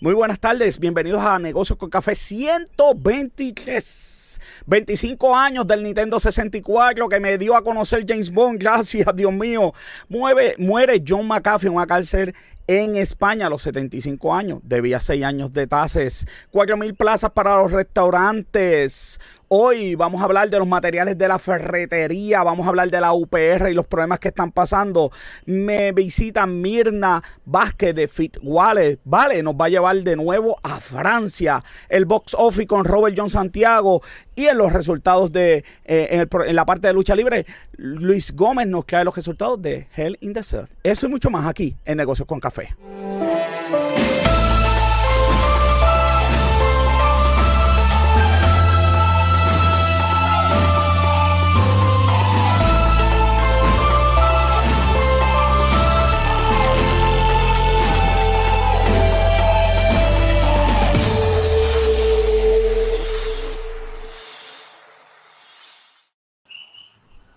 Muy buenas tardes, bienvenidos a Negocios con Café 123. 25 años del Nintendo 64 que me dio a conocer James Bond, gracias Dios mío. Muere John McAfee en una cárcel en España a los 75 años. Debía 6 años de tases. 4 mil plazas para los restaurantes. Hoy vamos a hablar de los materiales de la ferretería, vamos a hablar de la UPR y los problemas que están pasando. Me visita Mirna Vázquez de Fit. Vale, nos va a llevar de nuevo a Francia. El box office con Robert John Santiago y en los resultados de eh, en, la parte de lucha libre, Luis Gómez nos trae los resultados de Hell in the Cell. Eso y mucho más aquí en Negocios con Café.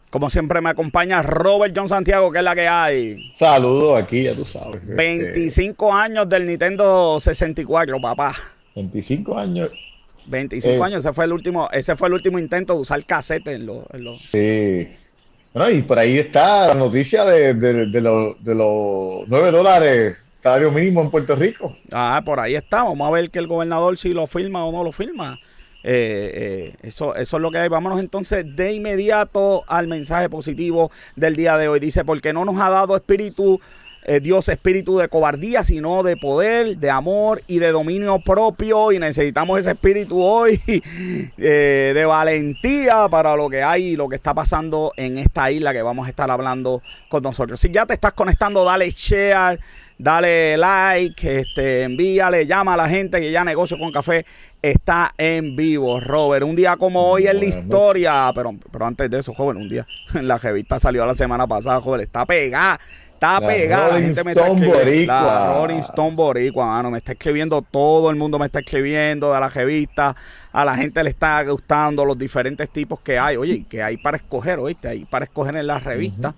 Como siempre me acompaña Robert John Santiago, que es la que hay. Saludos aquí, ya tú sabes. 25 este, años del Nintendo 64, papá. 25 años. 25 eh, años, ese fue el último, ese fue el último intento de usar cassette en los... Sí. Bueno, y por ahí está la noticia de, de, los 9 dólares salario mínimo en Puerto Rico. Ah, por ahí está. Vamos a ver que el gobernador si lo firma o no lo firma. Eh, eh, eso, eso es lo que hay. Vámonos entonces de inmediato al mensaje positivo del día de hoy. Dice, porque no nos ha dado espíritu, eh, Dios espíritu de cobardía, sino de poder, de amor y de dominio propio. Y necesitamos ese espíritu hoy de valentía para lo que hay y lo que está pasando en esta isla que vamos a estar hablando con nosotros. Si ya te estás conectando, dale share dale like, este, envíale, llama a la gente que ya Negocio con Café está en vivo, Robert. Un día como hoy en la historia, pero, pero antes de eso, joven, un día en la revista salió la semana pasada, joven, está pegada. Está pegada, la gente me está escribiendo. La Rolling Stone Boricua, mano, me está escribiendo, todo el mundo me está escribiendo de la revista, a la gente le está gustando los diferentes tipos que hay, oye, que hay para escoger, oíste, hay para escoger en la revista.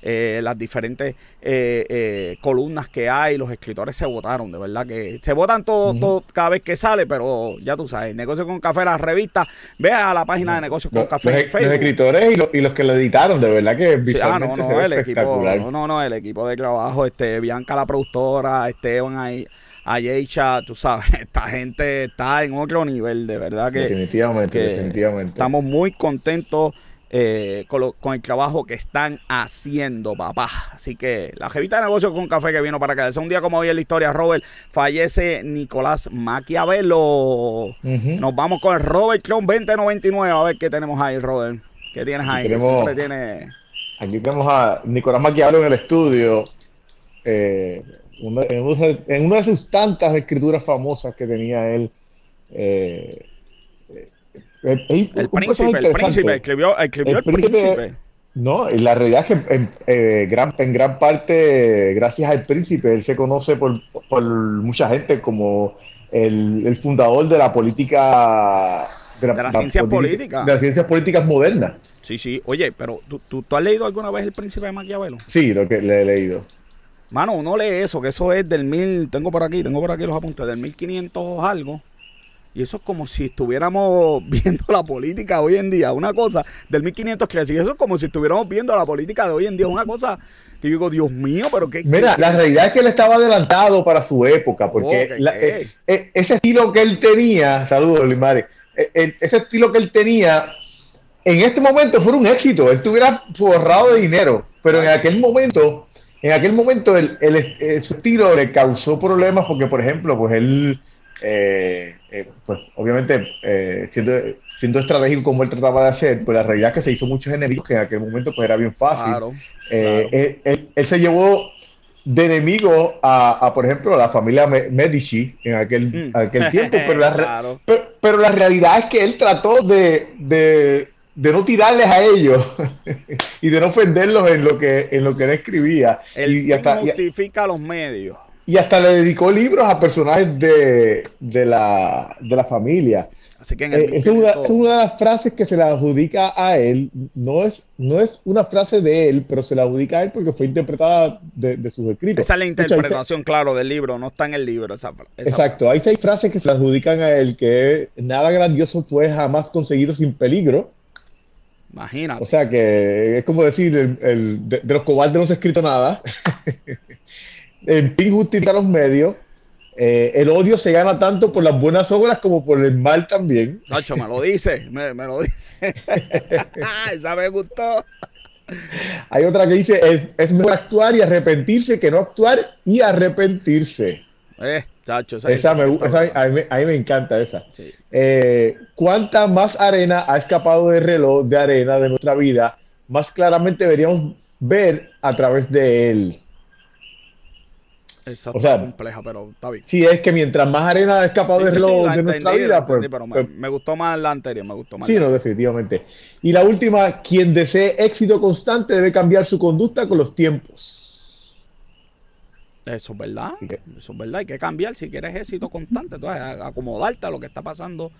Eh, las diferentes eh, eh, columnas que hay, los escritores se votaron, de verdad que se votan todo, cada vez que sale, pero ya tú sabes, Negocio con Café, la revista, ve a la página de Negocio con Café. Los, los escritores y, los que lo editaron, de verdad que ah, no, no, el equipo, no, no, el equipo de trabajo, este, Bianca la productora, Esteban ahí. Yecha, tú sabes, esta gente está en otro nivel, de verdad que, definitivamente, definitivamente. estamos muy contentos eh, con, el trabajo que están haciendo, papá. Así que la jevita de negocio con café que vino para quedarse. Un día como hoy en la historia, Robert, fallece Nicolás Maquiavelo. Nos vamos con el Robert Clon 2099. A ver qué tenemos ahí, Robert. ¿Qué tienes ahí? tiene... Aquí tenemos a Nicolás Maquiavelo en el estudio. Eh, en, una, de sus tantas escrituras famosas que tenía él. Eh, el, príncipe, el príncipe, escribió, escribió el, príncipe, No, y la realidad es que en, eh, gran, en gran parte, gracias al príncipe, él se conoce por, por mucha gente como el, fundador de la política. De la, de ciencia política, De las ciencias políticas modernas. Sí, sí. Oye, pero ¿tú, ¿tú, tú, has leído alguna vez El Príncipe de Maquiavelo? Sí, lo que le he leído. Mano, uno lee eso, que eso es del mil, tengo por aquí, tengo por aquí los apuntes, del 1500 algo. Y eso es como si estuviéramos viendo la política hoy en día, una cosa del 1500 que eso es como si estuviéramos viendo la política de hoy en día, una cosa que yo digo, Dios mío, pero qué... Mira, la realidad es que él estaba adelantado para su época, porque eh, eh, ese estilo que él tenía, saludos Limare, eh, ese estilo que él tenía, en este momento fue un éxito, él tuviera forrado de dinero, pero en aquel momento, en aquel momento el, su estilo le causó problemas porque, por ejemplo, pues él eh, eh, pues obviamente eh, siendo, siendo, estratégico como él trataba de hacer, pues la realidad es que se hizo muchos enemigos que en aquel momento pues era bien fácil. Él, se llevó de enemigo a, por ejemplo, a la familia Medici en aquel, mm. aquel tiempo, pero la, pero, la, realidad es que él trató de, de, no tirarles a ellos y de no ofenderlos en lo que, en lo que él escribía. Él y, hasta, justifica los medios y hasta le dedicó libros a personajes de, de, la, de la familia. Así que eh, es, una, de las frases que se le adjudica a él. No es, no es una frase de él, pero se la adjudica a él porque fue interpretada de, sus escritos. Esa es la interpretación, claro, del libro. No está en el libro esa, Exacto. Hay seis frases que se le adjudican a él que nada grandioso fue jamás conseguido sin peligro. Imagínate. O sea que es como decir, el, de, los cobardes no se ha escrito nada. en fin, justicia a los medios eh, el odio se gana tanto por las buenas obras como por el mal también. Nacho, me lo dice, me, lo dice. Esa me gustó. Hay otra que dice, es, mejor actuar y arrepentirse que no actuar y arrepentirse. Eh, chacho, esa, me, a, mí, me encanta esa. Eh, ¿Cuánta más arena ha escapado del reloj de arena de nuestra vida? Más claramente deberíamos ver a través de él. Esa o sea, compleja, pero está bien. Sí, es que mientras más arena ha escapado del reloj de nuestra vida, pues, pero pues, me, gustó más la anterior, me gustó más. Sí, no, definitivamente. Y la última, quien desee éxito constante debe cambiar su conducta con los tiempos. Eso es verdad, eso es verdad, hay que cambiar si quieres éxito constante, entonces acomodarte a lo que está pasando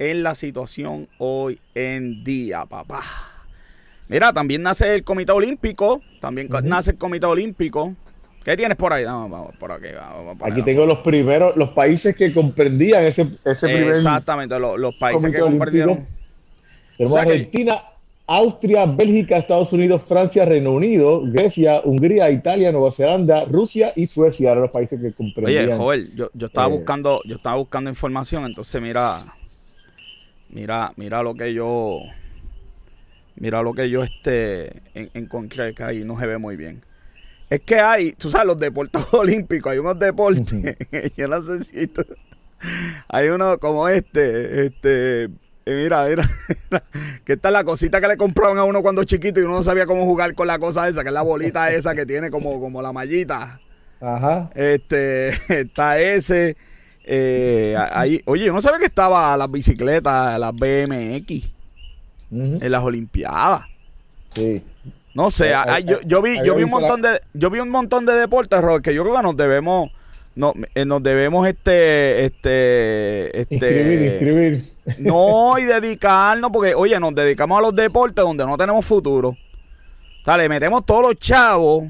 en la situación hoy en día, papá. Mira, también nace el Comité Olímpico, también nace el Comité Olímpico, ¿Qué tienes por ahí? Vamos, por aquí. aquí tengo los primeros, los países que comprendían ese, ese primer. Exactamente, los, países que comprendieron. Tenemos Argentina, Austria, Bélgica, Estados Unidos, Francia, Reino Unido, Grecia, Hungría, Italia, Nueva Zelanda, Rusia y Suecia eran los países que comprendían. Oye, Joel, yo, yo estaba eh, buscando, yo estaba buscando información, entonces mira, mira, mira lo que yo, mira lo que yo este encontré que ahí no se ve muy bien. Es que hay, tú sabes, los deportes olímpicos, hay unos deportes, yo no sé si hay uno como este, este, mira, mira, que esta es la cosita que le compraron a uno cuando chiquito y uno no sabía cómo jugar con la cosa esa, que es la bolita esa que tiene como, como la mallita. Ajá. Este, está ese. Eh, ahí, oye, yo no sabía que estaba las bicicletas, las BMX, en las Olimpiadas. Sí. No sé, yo, yo, vi, yo vi un montón de, yo vi un montón de deportes, Rod, que yo creo que nos debemos, no, eh, nos debemos este, este, este, no y dedicarnos, porque oye, nos dedicamos a los deportes donde no tenemos futuro. Sea, metemos todos los chavos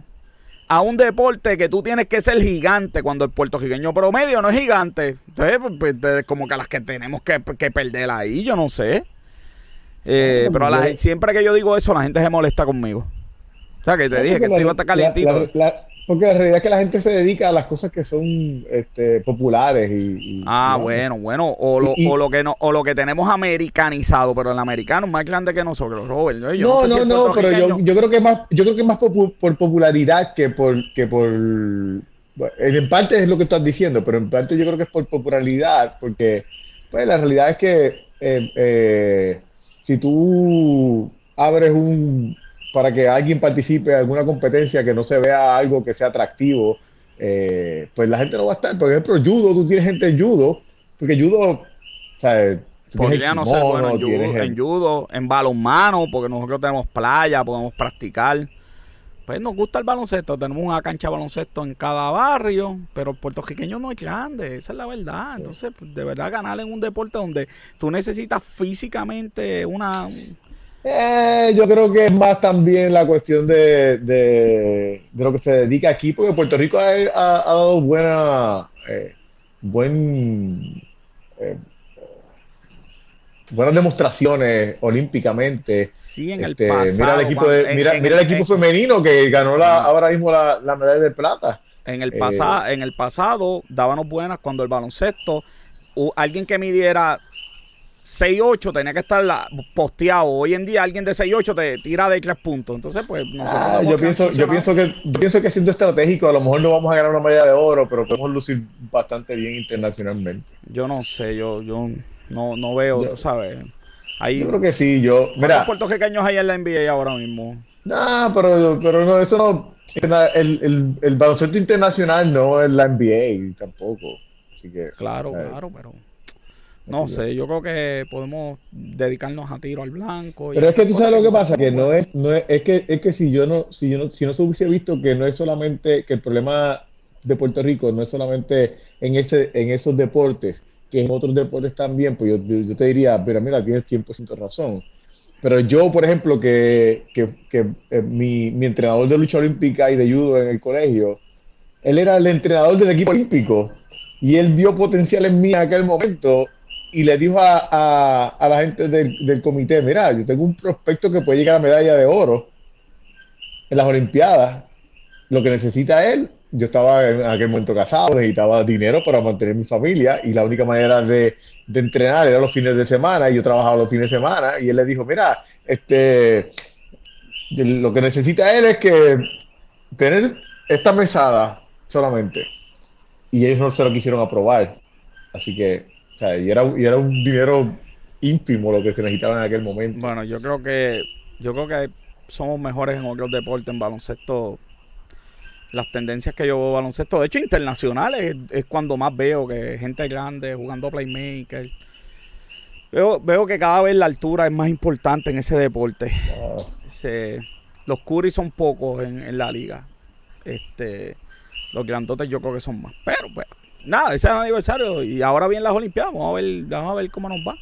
a un deporte que tú tienes que ser gigante cuando el puertorriqueño promedio no es gigante. Entonces, pues, pues como que las que tenemos que, que perder ahí, yo no sé. Eh, pero a la, siempre que yo digo eso, la gente se molesta conmigo. O sea, que te dije que esto iba a estar calientito. porque la realidad es que la gente se dedica a las cosas que son este, populares y, ah bueno bueno o lo, o lo que no o lo que tenemos americanizado pero el americano es más grande que nosotros Robert no no no, pero yo, yo, creo que más yo creo que más por, popularidad que por que por en parte es lo que estás diciendo pero en parte yo creo que es por popularidad porque pues la realidad es que eh, eh, si tú abres un para que alguien participe en alguna competencia que no se vea algo que sea atractivo, eh, pues la gente no va a estar. Por ejemplo, judo, tú tienes gente en judo, porque judo, o sea, Podría no ser bueno en judo, en judo, en balonmano, porque nosotros tenemos playa, podemos practicar. Pues nos gusta el baloncesto, tenemos una cancha de baloncesto en cada barrio, pero el puertorriqueño no es grande, esa es la verdad. Entonces, pues, de verdad ganar en un deporte donde tú necesitas físicamente una eh, yo creo que es más también la cuestión de, de, lo que se dedica aquí, porque Puerto Rico ha, dado buena, eh, buen, eh, buenas demostraciones olímpicamente. Sí, en el pasado. Este, mira el equipo, mira, el equipo femenino que ganó la, ahora mismo la, medalla de plata. En el, pasado en el pasado dábamos buenas cuando el baloncesto, alguien que midiera 6-8 tenía que estar posteado. Hoy en día alguien de 6-8 te tira de 3 puntos. Entonces, pues nosotros ah, yo pienso, yo pienso que yo pienso que siendo estratégico, a lo mejor no vamos a ganar una medalla de oro, pero podemos lucir bastante bien internacionalmente. Yo no sé, yo, yo no, no veo, tú sabes. yo creo que sí, yo. Mira, puertorriqueños hay en la NBA ahora mismo? No, pero, pero no, eso no. El, el, el baloncesto internacional no es la NBA tampoco. Así que, claro, claro, pero. No sé, yo creo que podemos dedicarnos a tiro al blanco. Pero es que tú sabes lo que pasa, que no es, no es, es que, es que si yo no, si yo no, si no se hubiese visto que no es solamente, que el problema de Puerto Rico no es solamente en ese, en esos deportes, que en otros deportes también, pues yo, te diría, pero mira, tienes 100% razón. Pero yo, por ejemplo, que, eh, mi, mi, entrenador de lucha olímpica y de judo en el colegio, él era el entrenador del equipo olímpico y él vio potencial en mí en aquel momento y le dijo a, la gente del, del, comité, mira, yo tengo un prospecto que puede llegar a medalla de oro en las Olimpiadas. Lo que necesita él yo estaba en aquel momento casado, necesitaba dinero para mantener mi familia y la única manera de, entrenar era los fines de semana y yo trabajaba los fines de semana y él le dijo, mira, este, lo que necesita él es que tener esta mesada solamente y ellos no se lo quisieron aprobar. Así que, o sea, y era, y era un dinero ínfimo lo que se necesitaba en aquel momento. Bueno, yo creo que, yo creo que somos mejores en otros deportes, en baloncesto las tendencias que yo veo baloncesto, de hecho internacionales, es, cuando más veo que gente grande jugando playmaker. Veo, veo que cada vez la altura es más importante en ese deporte. los Curry son pocos en, la liga. Este, los grandotes yo creo que son más. Pero pues, nada, ese es el aniversario. Y ahora vienen las Olimpiadas. Vamos a ver, vamos a ver cómo nos va.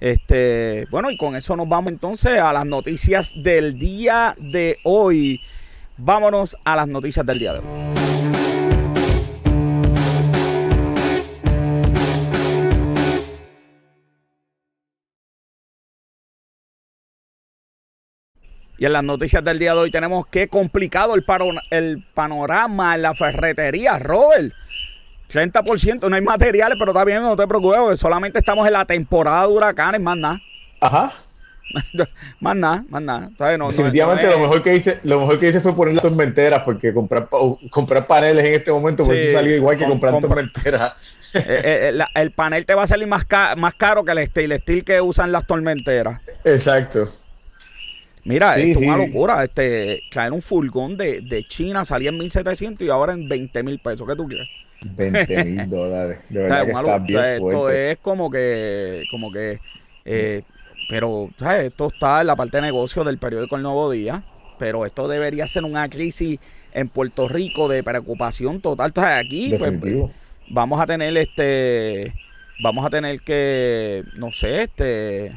Este, bueno, y con eso nos vamos entonces a las noticias del día de hoy. Vámonos a las noticias del día de hoy. Y en las noticias del día de hoy tenemos que complicado el, panorama en la ferretería, Robert. 30%, no hay materiales, pero está bien, no te preocupes, solamente estamos en la temporada de huracanes, más nada. Ajá. más nada, más nada. Definitivamente lo mejor que hice, lo mejor que hice fue poner las tormenteras, porque comprar comprar paneles en este momento sí, salió igual que comprar tormenteras. Eh, eh, eh, el panel te va a salir más, más caro que el steel, steel que usan las tormenteras. Exacto. Mira, esto es una locura. Este, traer un furgón de, de China salía en 1700 y ahora en 20 mil pesos. ¿Qué tú quieres? 20 mil dólares. De verdad que esto es como que, como que eh, pero, ¿sabes? Esto está en la parte de negocio del periódico El Nuevo Día, pero esto debería ser una crisis en Puerto Rico de preocupación total. Entonces, aquí, pues, vamos a tener este, vamos a tener que, no sé, este,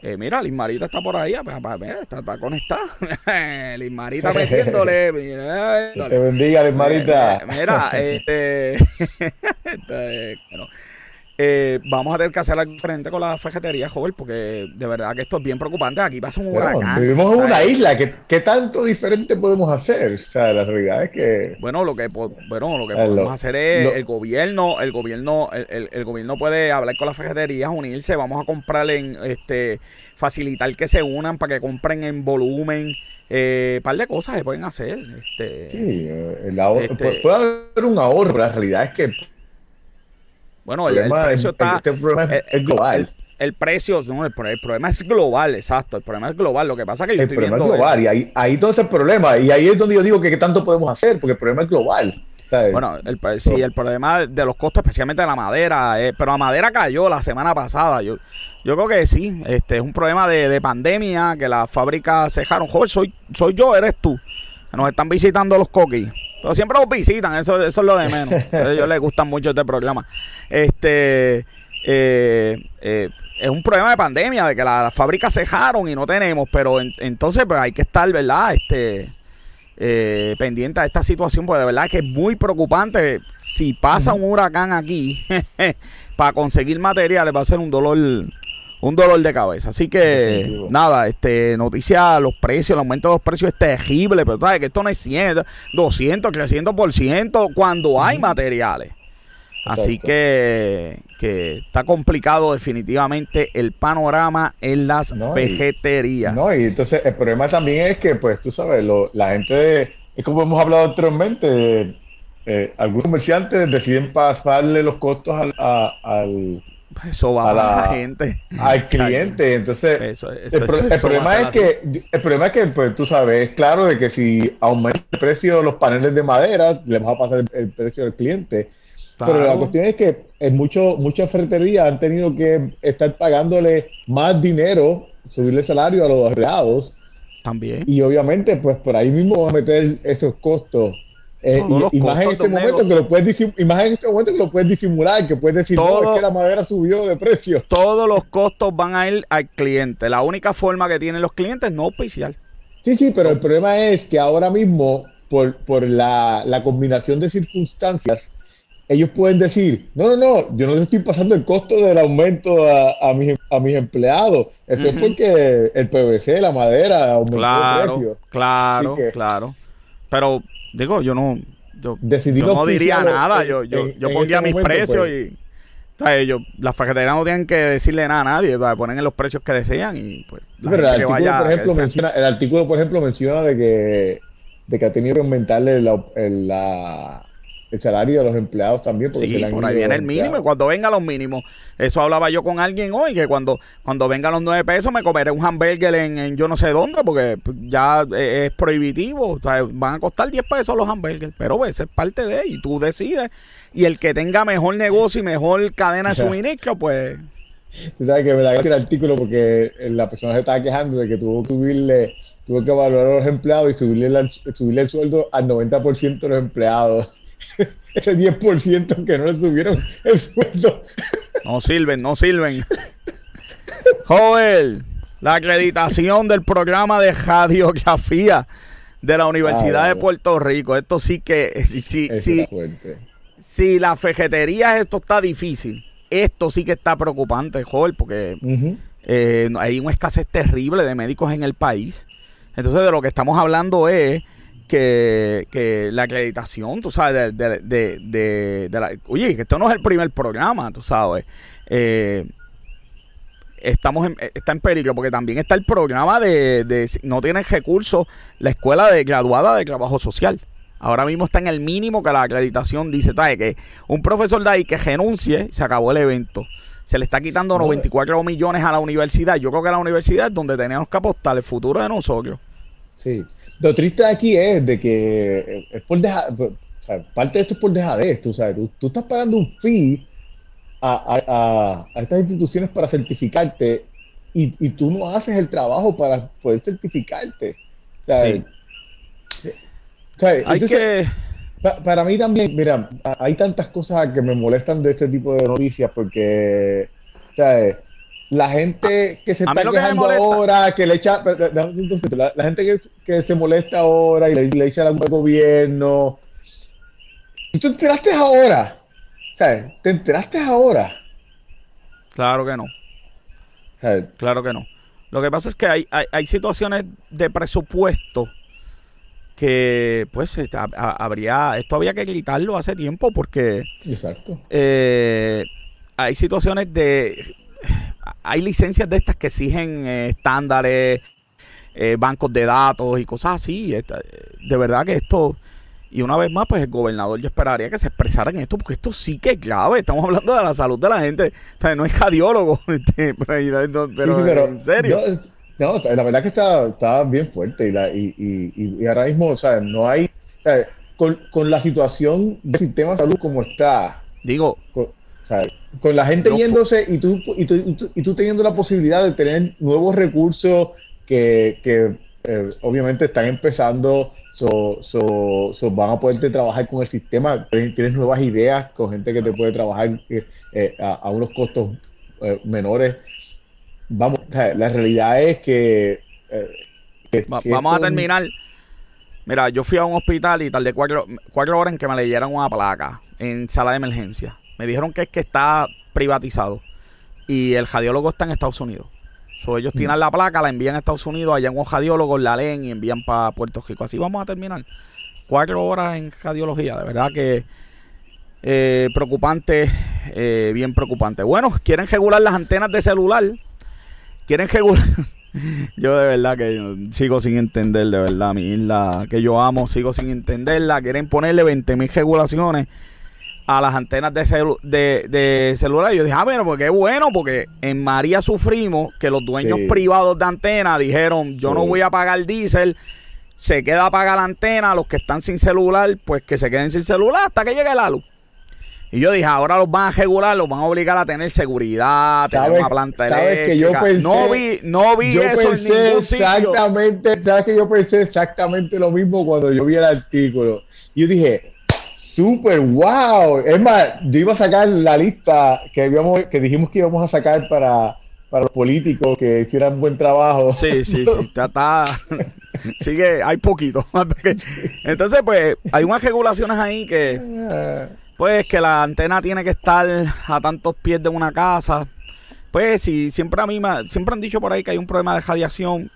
eh, mira, Lismarita está por ahí, pues, está, está conectada. Lismarita metiéndole. Mira, te bendiga, Lismarita. Mira, este. este bueno, eh, vamos a tener que hacer algo diferente con la ferretería, joven, porque de verdad que esto es bien preocupante. Aquí pasa un huracán. Vivimos en una isla. ¿Qué, tanto diferente podemos hacer? O sea, la realidad es que. Bueno, lo que, bueno, lo que podemos hacer es el gobierno, el gobierno, el, el, gobierno puede hablar con las ferreterías, unirse. Vamos a comprar en, este, facilitar que se unan para que compren en volumen. Eh, par de cosas se pueden hacer. Este, sí, el ahorro, este puede haber un ahorro, pero la realidad es que bueno, el, precio está. Este problema es global. El, precio, no, el, problema es global, exacto. El problema es global. Lo que pasa es que yo el problema es global. Y ahí, ahí todo está el problema. Y ahí es donde yo digo que qué tanto podemos hacer, porque el problema es global. Bueno, el, sí, el problema de los costos, especialmente de la madera, eh, pero la madera cayó la semana pasada. Yo, yo creo que sí, este es un problema de, pandemia, que las fábricas cejaron. Joder, soy, soy yo, eres tú. Nos están visitando los coquis. Pero siempre los visitan, eso, eso es lo de menos. A ellos les gusta mucho este programa. Este eh, eh, es un problema de pandemia, de que las fábricas cejaron y no tenemos, pero entonces pues hay que estar, ¿verdad? Este eh, pendiente a esta situación, porque de verdad que es muy preocupante. Si pasa un huracán aquí, para conseguir materiales va a ser un dolor un dolor de cabeza. Así que, nada, este, noticia, los precios, el aumento de los precios es terrible, pero sabes que esto no es 100, 200, 300% cuando hay materiales. Así que, que está complicado definitivamente el panorama en las vejeterías. no, y entonces el problema también es que, pues, tú sabes, la gente, es como hemos hablado anteriormente, eh, algunos comerciantes deciden pasarle los costos al eso va a la, gente. Al cliente. Entonces, el, problema es que, el problema es que, pues, tú sabes, es claro de que si aumenta el precio de los paneles de madera, le vamos a pasar el, precio del cliente. Pero la cuestión es que en mucho, muchas ferreterías han tenido que estar pagándole más dinero, subirle salario a los empleados. También. Y obviamente, pues por ahí mismo van a meter esos costos Eh, y, más en este momento que lo puedes en este momento que lo puedes disimular, que puedes decir no, es que la madera subió de precio. Todos los costos van a ir al cliente. La única forma que tienen los clientes es no oficial. Sí, sí, pero el problema es que ahora mismo, por, por la, la combinación de circunstancias, ellos pueden decir, no, no, no, yo no les estoy pasando el costo del aumento a, a, mis, a mis empleados. Eso es porque el PVC, la madera, aumentó claro, el precio. Claro, claro. Pero, digo, yo no, yo, no diría nada. Yo, yo, yo pondría este mis precios pues. y... ellos, las fajeterías no tienen que decirle nada a nadie, ponen en los precios que desean y pues... el, artículo, por ejemplo, menciona, el artículo, por ejemplo, menciona de que, de que ha tenido que aumentarle la el salario de los empleados también. Porque sí, por ahí viene el mínimo y cuando venga los mínimos. Eso hablaba yo con alguien hoy, que cuando, cuando vengan los nueve pesos me comeré un hamburger en, yo no sé dónde, porque ya es prohibitivo. O sea, van a costar 10 pesos los hamburgers, pero pues, es parte de y tú decides. Y el que tenga mejor negocio y mejor cadena de suministro, pues... Tú sabes que me da el artículo porque la persona se estaba quejando de que tuvo que subirle, tuvo que evaluar a los empleados y subirle, subirle el sueldo al 90% de los empleados ese 10% que no le tuvieron el sueldo. No sirven, no sirven. Joel, la acreditación del programa de radiografía de la Universidad de Puerto Rico. Esto sí que, sí, sí, si la fejetería esto está difícil, esto sí que está preocupante, Joel, porque eh, hay una escasez terrible de médicos en el país. Entonces de lo que estamos hablando es que, la acreditación, tú sabes, de, de, la, oye, que esto no es el primer programa, tú sabes. Eh, estamos en, está en peligro porque también está el programa de, no tiene recursos la escuela de graduada de trabajo social. Ahora mismo está en el mínimo que la acreditación dice, que un profesor de ahí que renuncie, se acabó el evento. Se le está quitando 94 millones a la universidad. Yo creo que la universidad es donde tenemos que apostar el futuro de nosotros. Sí, lo triste aquí es de que eh, es por dejar, parte de esto es por dejadez, tú sabes, tú, estás pagando un fee a, estas instituciones para certificarte y, tú no haces el trabajo para poder certificarte. Sí. Hay que... para mí también, mira, hay tantas cosas que me molestan de este tipo de noticias porque, ¿sabes? La gente que se está quejando ahora, que le echa, la, la gente que, que, se molesta ahora y le, echa la culpa al gobierno. ¿Y tú enteraste ahora? ¿Sabes? ¿Te enteraste ahora? Claro que no. Claro que no. Lo que pasa es que hay, hay, situaciones de presupuesto que pues habría esto había que gritarlo hace tiempo porque Exacto. Eh, hay situaciones de hay licencias de estas que exigen eh, estándares, eh, bancos de datos y cosas así. de verdad que esto, y una vez más, pues el gobernador yo esperaría que se expresara en esto, porque esto sí que es clave. Estamos hablando de la salud de la gente. no es cardiólogo, este, pero, en serio. No, la verdad que está, bien fuerte y, ahora mismo, o sea, no hay, con, con la situación del sistema de salud como está. Digo, con la gente yéndose y tú, y, tú, y, tú, teniendo la posibilidad de tener nuevos recursos que, eh, obviamente están empezando, so, so, van a poderte trabajar con el sistema, tienes nuevas ideas con gente que te puede trabajar eh, eh, a, unos costos menores. Vamos, la realidad es que... vamos a terminar. Mira, yo fui a un hospital y tardé cuatro, cuatro horas en que me leyeran una placa en sala de emergencia me dijeron que es que está privatizado y el radiólogo está en Estados Unidos. So, ellos tienen mm. la placa, la envían a Estados Unidos, allá en un radiólogo la leen y envían para Puerto Rico. Así vamos a terminar. Cuatro horas en radiología, de verdad que eh, preocupante, eh, bien preocupante. Bueno, quieren regular las antenas de celular. Quieren regular. yo de verdad que sigo sin entender, de verdad, mi isla que yo amo, sigo sin entenderla. Quieren ponerle 20 mil regulaciones a las antenas de, de, celular. yo dije, ah, bueno, porque es bueno, porque en María sufrimos que los dueños privados de antenas dijeron, yo no voy a pagar diésel, se queda a pagar la antena, los que están sin celular, pues que se queden sin celular hasta que llegue la luz. Y yo dije, ahora los van a regular, los van a obligar a tener seguridad, tener una planta eléctrica. no vi, no vi eso en ningún exactamente, Sabes que yo pensé exactamente lo mismo cuando yo vi el artículo yo dije, super wow. Es más, yo iba a sacar la lista que, habíamos, que dijimos que íbamos a sacar para, para los políticos que hicieran buen trabajo. Sí, sí, sí, está, está sigue, hay poquito. Entonces, pues, hay unas regulaciones ahí que, pues, que la antena tiene que estar a tantos pies de una casa. Pues, si siempre a mí siempre han dicho por ahí que hay un problema de radiación,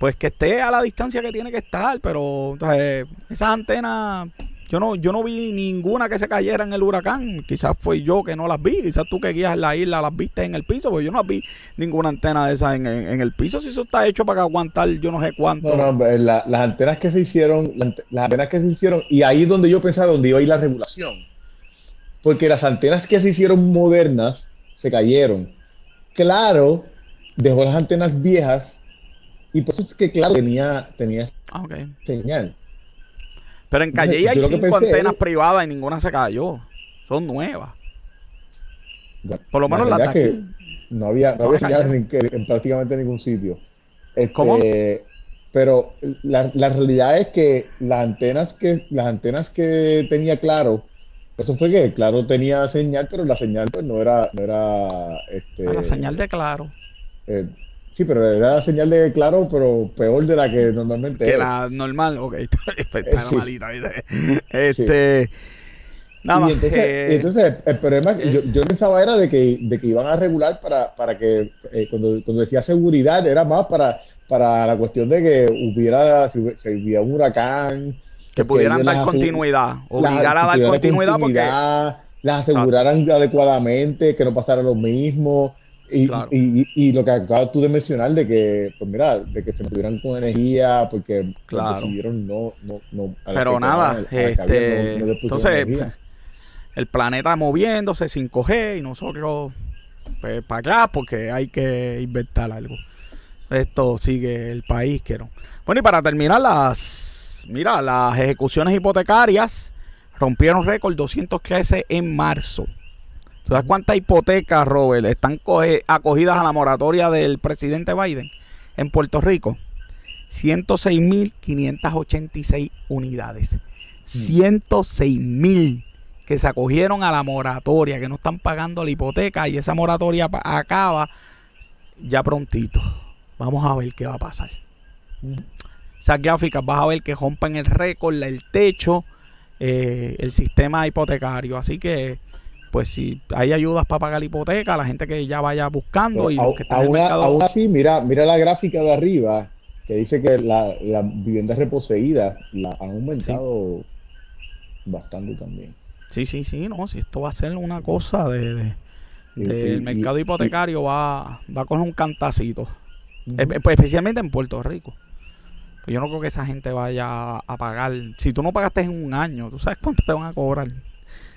pues que esté a la distancia que tiene que estar, pero entonces, esas antenas yo no, yo no vi ninguna que se cayera en el huracán. Quizás fue yo que no las vi. Quizás tú que guías en la isla las viste en el piso. Porque yo no vi ninguna antena de esas en, el piso. Si eso está hecho para aguantar yo no sé cuánto. No, no, las antenas que se hicieron, las antenas que se hicieron, y ahí es donde yo pensaba donde iba a ir la regulación. Porque las antenas que se hicieron modernas se cayeron. Claro, dejó las antenas viejas. Y por eso es que, claro, tenía, tenía ah, señal. Pero en Calle hay cinco antenas privadas y ninguna se cayó. Son nuevas. Por lo menos las de No había, no había en, prácticamente ningún sitio. Este, ¿Cómo? Pero la, la, realidad es que las antenas que las antenas que tenía Claro, eso fue que Claro tenía señal, pero la señal pues no era no era este, la señal de Claro. Eh, Sí, pero era la señal de claro, pero peor de la que normalmente Que la normal, ok, está malita. Este. Nada más. Eh, entonces, el problema yo, yo, pensaba era de que, de que iban a regular para, para que, eh, cuando, cuando decía seguridad, era más para, para la cuestión de que hubiera, si hubiera un huracán. Que pudieran dar continuidad, obligar a dar continuidad, porque. Las aseguraran adecuadamente, que no pasara lo mismo. Y, y, lo que acabas tú de mencionar de que, pues mira, de que se mantuvieran con energía porque claro. decidieron no, no, no Pero nada, este, entonces el planeta moviéndose sin coger y nosotros pues, para acá porque hay que inventar algo. Esto sigue el país que no. Bueno, y para terminar las, mira, las ejecuciones hipotecarias rompieron récord 213 en marzo. ¿Sabes cuántas hipotecas, Robert, están acogidas a la moratoria del presidente Biden en Puerto Rico? 106.586 unidades. 106.000 que se acogieron a la moratoria, que no están pagando la hipoteca y esa moratoria acaba ya prontito. Vamos a ver qué va a pasar. Esas gráficas vas a ver que rompen el récord, el techo, eh, el sistema hipotecario. Así que pues si hay ayudas para pagar la hipoteca, la gente que ya vaya buscando y los que están en el mercado... Aún así, mira, mira la gráfica de arriba, que dice que la, la vivienda reposeída la han aumentado bastante también. Sí, sí, sí, no, si esto va a ser una cosa de, del mercado hipotecario va, va con un cantacito, pues, especialmente en Puerto Rico. Pues yo no creo que esa gente vaya a pagar, si tú no pagaste en un año, ¿tú sabes cuánto te van a cobrar?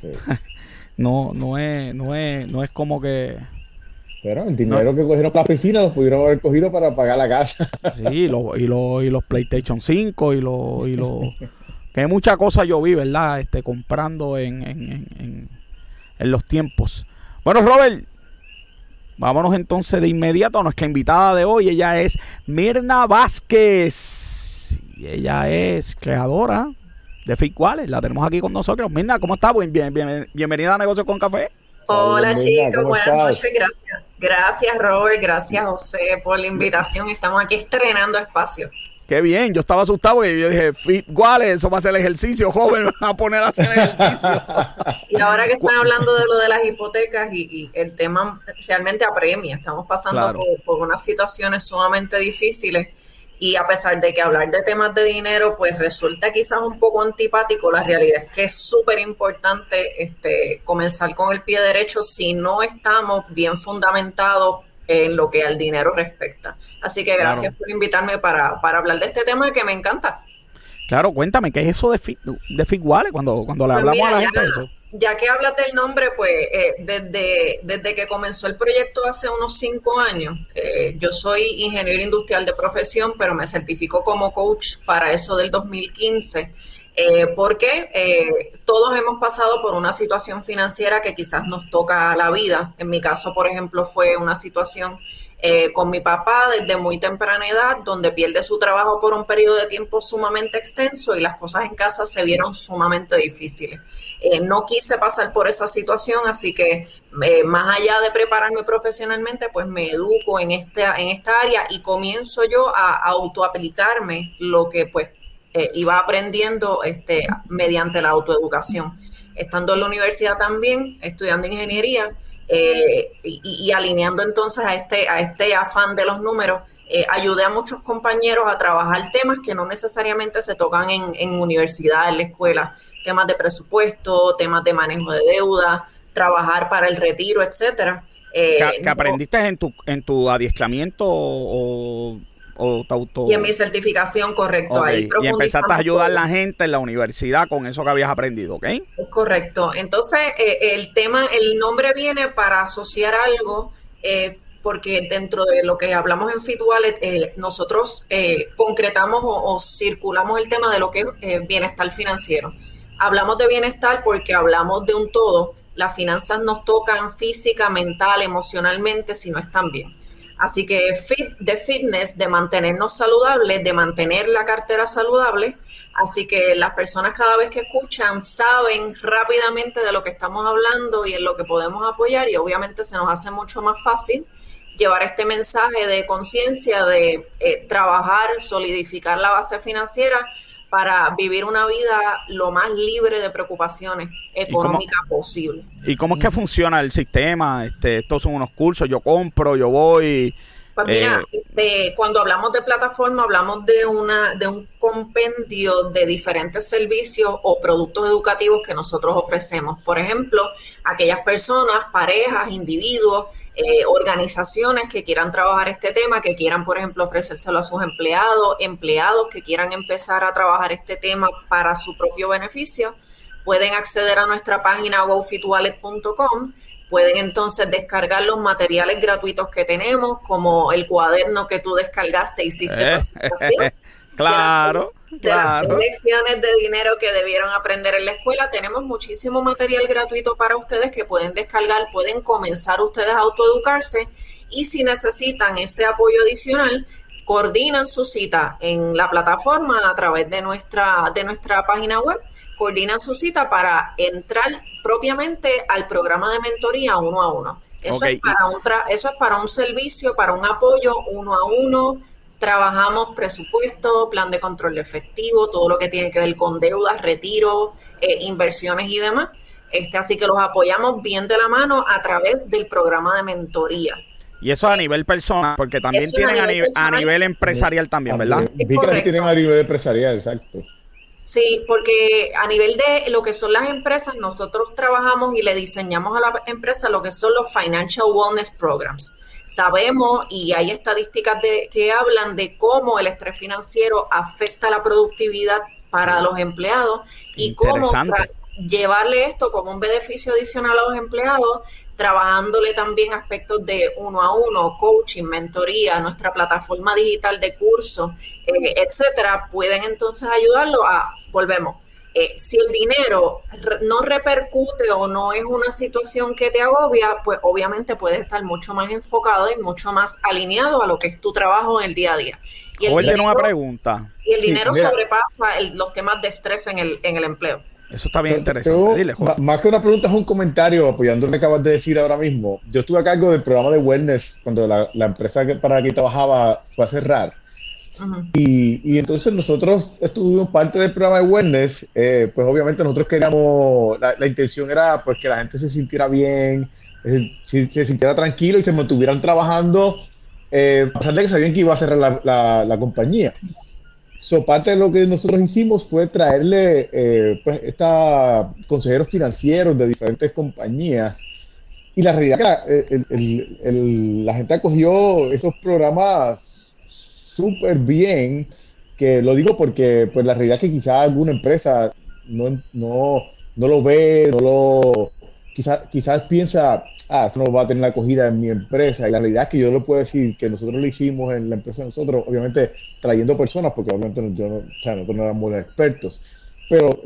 no, no es, no es, no es como que pero el dinero que cogieron para la piscina lo pudieron haber cogido para pagar la casa. Sí, y, lo, y, lo, y los PlayStation 5 y los... Y lo, que muchas cosas yo vi, ¿verdad? Este, comprando en, en, en, en, los tiempos. Bueno, Robert, vámonos entonces de inmediato a nuestra invitada de hoy. Ella es Mirna Vázquez. Y ella es creadora de Fit La tenemos aquí con nosotros. Mirna, ¿cómo estás? Bien, bien, bienvenida a Negocios con Café. Hola, chicos, buenas noches, gracias. Gracias Robert, gracias José por la invitación. Estamos aquí estrenando espacio. Qué bien, yo estaba asustado y yo dije, Fit eso va a ser el ejercicio, joven, me van a poner a hacer ejercicio. y ahora que están hablando de lo de las hipotecas y, el tema realmente apremia, estamos pasando por, por unas situaciones sumamente difíciles y a pesar de que hablar de temas de dinero pues resulta quizás un poco antipático, la realidad es que es súper importante este, comenzar con el pie derecho si no estamos bien fundamentados en lo que al dinero respecta. Así que gracias por invitarme para, para hablar de este tema que me encanta. Claro, cuéntame, ¿qué es eso de, de Figuales cuando, cuando le pues hablamos a la gente de eso? Ya que hablas del nombre, pues eh, desde, desde que comenzó el proyecto hace unos cinco años, eh, yo soy ingeniero industrial de profesión, pero me certifico como coach para eso del 2015. Eh, porque eh, todos hemos pasado por una situación financiera que quizás nos toca la vida. En mi caso, por ejemplo, fue una situación con mi papá desde muy temprana edad, donde pierde su trabajo por un periodo de tiempo sumamente extenso y las cosas en casa se vieron sumamente difíciles. Eh, no quise pasar por esa situación, así que eh, más allá de prepararme profesionalmente, pues me educo en esta, en esta área y comienzo yo a, autoaplicarme lo que pues iba aprendiendo este, mediante la autoeducación. Estando en la universidad también, estudiando ingeniería, eh, y, alineando entonces a este, a este afán de los números, eh, ayudé a muchos compañeros a trabajar temas que no necesariamente se tocan en, en universidad, en la escuela, temas de presupuesto, temas de manejo de deuda, trabajar para el retiro, etcétera. Eh, ¿Que, aprendiste en tu, en tu adiestramiento o, y en mi certificación, correcto. Ahí y empezaste a ayudar a la gente en la universidad con eso que habías aprendido, ¿ok? Correcto. Entonces, eh, el tema, el nombre viene para asociar algo, eh, porque dentro de lo que hablamos en Fit eh, nosotros concretamos o, circulamos el tema de lo que es bienestar financiero. Hablamos de bienestar porque hablamos de un todo. Las finanzas nos tocan física, mental, emocionalmente, si no están bien. Así que fit, de fitness, de mantenernos saludables, de mantener la cartera saludable. Así que las personas cada vez que escuchan saben rápidamente de lo que estamos hablando y en lo que podemos apoyar y obviamente se nos hace mucho más fácil llevar este mensaje de conciencia, de eh, trabajar, solidificar la base financiera para vivir una vida lo más libre de preocupaciones económicas posible. ¿Y cómo es que funciona el sistema? Este, estos son unos cursos, yo compro, yo voy, pues mira, eh, cuando hablamos de plataforma, hablamos de una, de un compendio de diferentes servicios o productos educativos que nosotros ofrecemos. Por ejemplo, aquellas personas, parejas, individuos, eh, organizaciones que quieran trabajar este tema, que quieran, por ejemplo, ofrecérselo a sus empleados, empleados que quieran empezar a trabajar este tema para su propio beneficio, pueden acceder a nuestra página gofitwallet.com Pueden entonces descargar los materiales gratuitos que tenemos, como el cuaderno que tú descargaste y hiciste eh, Claro, claro. las lecciones de dinero que debieron aprender en la escuela. Tenemos muchísimo material gratuito para ustedes que pueden descargar, pueden comenzar ustedes a autoeducarse y si necesitan ese apoyo adicional, coordinan su cita en la plataforma a través de nuestra, de nuestra página web, coordinan su cita para entrar propiamente al programa de mentoría uno a uno. Eso, es para un eso es para un servicio, para un apoyo uno a uno. Trabajamos presupuesto, plan de control efectivo, todo lo que tiene que ver con deudas, retiro, eh, inversiones y demás. Este, así que los apoyamos bien de la mano a través del programa de mentoría. Y eso a nivel personal, porque también tienen a nivel, empresarial también, ¿verdad? Vi que tienen a nivel empresarial, exacto. Sí, porque a nivel de lo que son las empresas, nosotros trabajamos y le diseñamos a la empresa lo que son los Financial Wellness Programs. Sabemos y hay estadísticas de, que hablan de cómo el estrés financiero afecta la productividad para los empleados y cómo llevarle esto como un beneficio adicional a los empleados, trabajándole también aspectos de uno a uno, coaching, mentoría, nuestra plataforma digital de cursos, eh, etcétera, pueden entonces ayudarlo a, volvemos, eh, si el dinero no repercute o no es una situación que te agobia, pues obviamente puedes estar mucho más enfocado y mucho más alineado a lo que es tu trabajo en el día a día. Y el dinero, una pregunta. Y el dinero sobrepasa los temas de estrés en el, en el empleo. Eso está bien interesante. Más que una pregunta es un comentario apoyando lo que acabas de decir ahora mismo. Yo estuve a cargo del programa de wellness cuando la, empresa para la que trabajaba fue a cerrar. y, entonces nosotros estuvimos parte del programa de wellness. Eh, pues obviamente nosotros queríamos, la, intención era pues que la gente se sintiera bien, se, sintiera tranquilo y se mantuvieran trabajando, eh, a pesar de que sabían que iba a cerrar la, compañía. So, parte de lo que nosotros hicimos fue traerle eh, pues, esta, consejeros financieros de diferentes compañías. Y la realidad es que la gente acogió esos programas súper bien, que lo digo porque pues, la realidad es que quizás alguna empresa no, no, no lo ve, no lo, quizás, piensa, ah, eso no va a tener acogida en mi empresa. Y la realidad es que yo lo puedo decir que nosotros lo hicimos en la empresa nosotros, obviamente trayendo personas, porque obviamente yo no, nosotros no éramos expertos. pero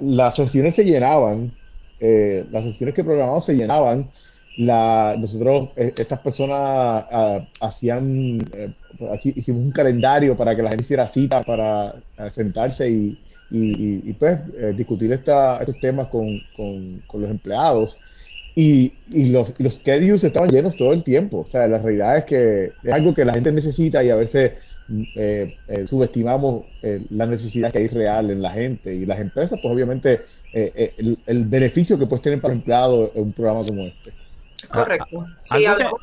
las sesiones se llenaban, eh, las sesiones que programamos se llenaban, nosotros, eh, estas personas ah, hacían, eh, hicimos un calendario para que la gente hiciera cita para sentarse y, y, pues discutir esta, estos temas con, con, con los empleados. Y, y, los, los schedules estaban llenos todo el tiempo. O sea, la realidad es que es algo que la gente necesita y a veces eh, eh, subestimamos eh, la necesidad que hay real en la gente y las empresas, pues obviamente el, el, beneficio que puedes tener para el empleado en un programa como este. Correcto. Ah, sí, algo,